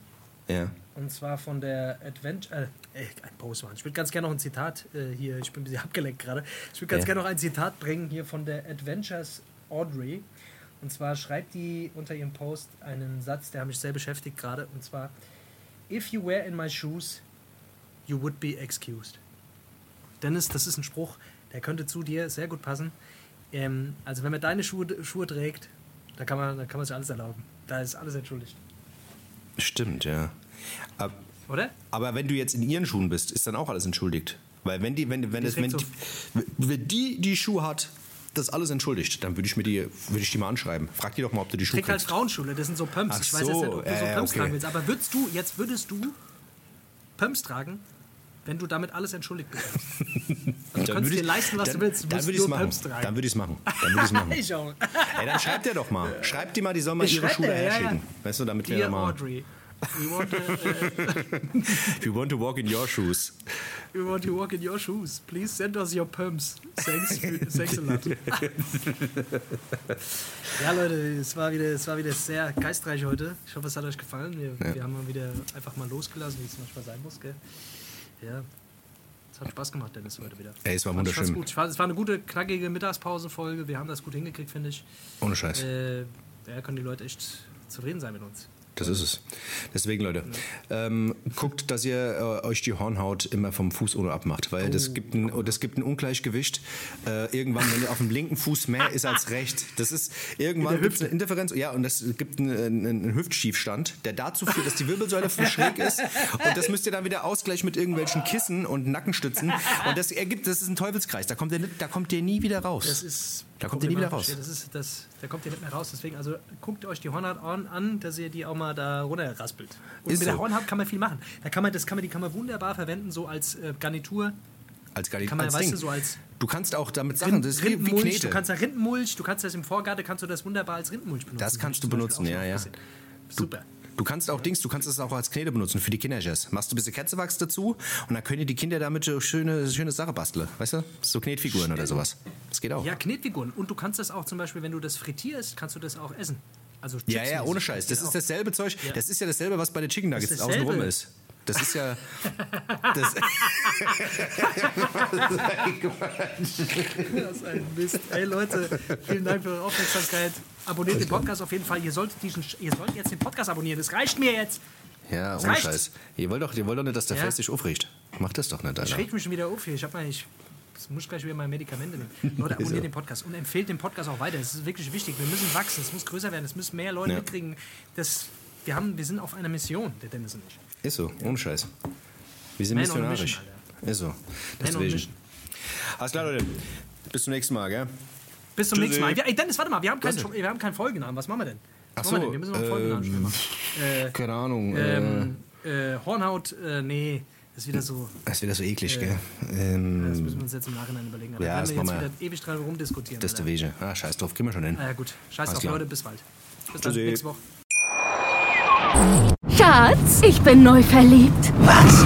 Ja. Und zwar von der Adventure. Äh, äh, ein Post machen. Ich würde ganz gerne noch ein Zitat äh, hier. Ich bin ein bisschen abgelenkt gerade. Ich würde ganz Ja. gerne noch ein Zitat bringen hier von der Adventures Audrey. Und zwar schreibt die unter ihrem Post einen Satz, der mich sehr beschäftigt gerade. Und zwar: If you were in my shoes, you would be excused. Dennis, das ist ein Spruch, der könnte zu dir sehr gut passen. Ähm, also wenn man deine Schuhe, Schuhe trägt, da kann man, da kann man sich alles erlauben. Da ist alles entschuldigt. Stimmt, ja. Ab- Oder? Aber wenn du jetzt in ihren Schuhen bist, ist dann auch alles entschuldigt. Weil wenn die, wenn, wenn, das, wenn, trägt die, wenn die die Schuhe hat, das alles entschuldigt, dann würde ich mir die, würde ich die mal anschreiben. Frag die doch mal, ob du die Schuhe Trägt halt. Frauenschule, das sind so Pumps. Ach ich weiß jetzt so, nicht, ob du so äh, Pumps okay. tragen willst, aber würdest du, jetzt würdest du Pumps tragen, wenn du damit alles entschuldigt bekommst? Also du Dann kannst dir leisten, was dann, du willst. Du Dann würde ich es machen. Dann würde ich es machen. Dann würde ich es machen. ich auch. Ey, dann schreibt der doch mal. Schreibt die mal, die soll mal Ich ihre Schuhe ja, herschicken. ja. Weißt du, damit wir Dear mal. Audrey, we want, to, uh, We want to walk in your shoes. we want to walk in your shoes. Please send us your pumps. Thanks, thanks a lot. ja, Leute, es war, wieder, es war wieder sehr geistreich heute. Ich hoffe, es hat euch gefallen. Wir, Ja. wir haben mal wieder einfach mal losgelassen, wie es manchmal sein muss. Gell? Ja, es hat Spaß gemacht, Dennis, heute wieder. Ey, es war wunderschön. Gut. Fand, es war eine gute, knackige Mittagspause-Folge. Wir haben das gut hingekriegt, finde ich. Ohne Scheiß. Äh, ja, können die Leute echt zufrieden sein mit uns. Das ist es. Deswegen, Leute, ähm, guckt, dass ihr äh, euch die Hornhaut immer vom Fuß ohne abmacht, weil Oh. das, gibt ein, das gibt ein Ungleichgewicht. Äh, irgendwann, wenn ihr auf dem linken Fuß mehr ist als rechts, das ist irgendwann In gibt's eine Interferenz. Ja, und das gibt einen, einen, Hüftschiefstand, der dazu führt, dass die Wirbelsäule schräg ist. Und das müsst ihr dann wieder ausgleichen mit irgendwelchen Kissen und Nackenstützen. Und das ergibt, das ist ein Teufelskreis. Da kommt ihr, da kommt ihr nie wieder raus. Das ist Da kommt ihr nie wieder raus. Das ist, das, da kommt ihr nicht mehr raus. Deswegen, also guckt euch die Hornhaut an, an, dass ihr die auch mal da runterraspelt. Und Ist mit der so. Hornhaut kann man viel machen. Da kann man, das kann man, die kann man wunderbar verwenden, so als äh, Garnitur. als Garni- Kann man, als weißt Ding. du, so als Du kannst auch damit Sachen, das ist wie, wie Knete. du kannst da Rindenmulch, du kannst das im Vorgarten, kannst du das wunderbar als Rindenmulch benutzen. Das kannst du benutzen, ja, ja. Super. Du kannst auch Dings, du kannst es auch als Knete benutzen für die Kinderjazz. Machst du ein bisschen Ketzewachs dazu und dann können die Kinder damit so schöne, schöne Sache basteln. Weißt du? So Knetfiguren oder sowas. Das geht auch. Ja, Knetfiguren. Und du kannst das auch zum Beispiel, wenn du das frittierst, kannst du das auch essen. Also Ja, ja, chipsmäßig ohne Scheiß. Das ist dasselbe Zeug. Ja. Das ist ja dasselbe, was bei den Chicken Nuggets außenrum dasselbe. ist. Das ist ja. Das, Das ist ein Mist. Ey Leute, vielen Dank für eure Aufmerksamkeit. Abonniert den Podcast auf jeden Fall. Ihr solltet, diesen, ihr solltet jetzt den Podcast abonnieren. Das reicht mir jetzt. ja, ohne reicht. Scheiß. Ihr wollt, doch, ihr wollt doch nicht, dass der Ja. Fest sich aufregt. Macht das doch nicht, Ich Alter. reg mich schon wieder auf hier. Ich hab mal, ich das muss ich gleich wieder meine Medikamente nehmen. Leute, abonniert den Podcast und empfehlt den Podcast auch weiter. Das ist wirklich wichtig. Wir müssen wachsen. Es muss größer werden. Es müssen mehr Leute Ja. mitkriegen. Das, wir, haben, wir sind auf einer Mission, der Dennis und ich. Ist so, ohne Scheiß. Wir sind Man missionarisch. mission, Ist so. Deswegen. Alles klar, Leute. Bis zum nächsten Mal, gell? Bis zum Tschüssi. nächsten Mal. Wir, ey, Dennis, warte mal. Wir haben keinen, wir haben keinen Folgennamen. Was machen wir denn? Ach Was machen wir so, denn? Wir müssen noch einen ähm, schnell machen. Äh, Keine Ahnung. ähm, äh, Hornhaut, äh, nee. Das ist wieder so. das ist wieder so eklig, Äh, gell? Das Ähm, müssen wir uns jetzt im Nachhinein überlegen. Aber Ja, das werden wir machen jetzt wieder ewig dran rumdiskutieren. das ist der. Wege. Ah, scheiß drauf, kriegen wir schon hin. Ah, ja, gut. Scheiß Alles auf klar. Leute, bis bald. Bis dann, nächste Woche. Schatz, ich bin neu verliebt. Was?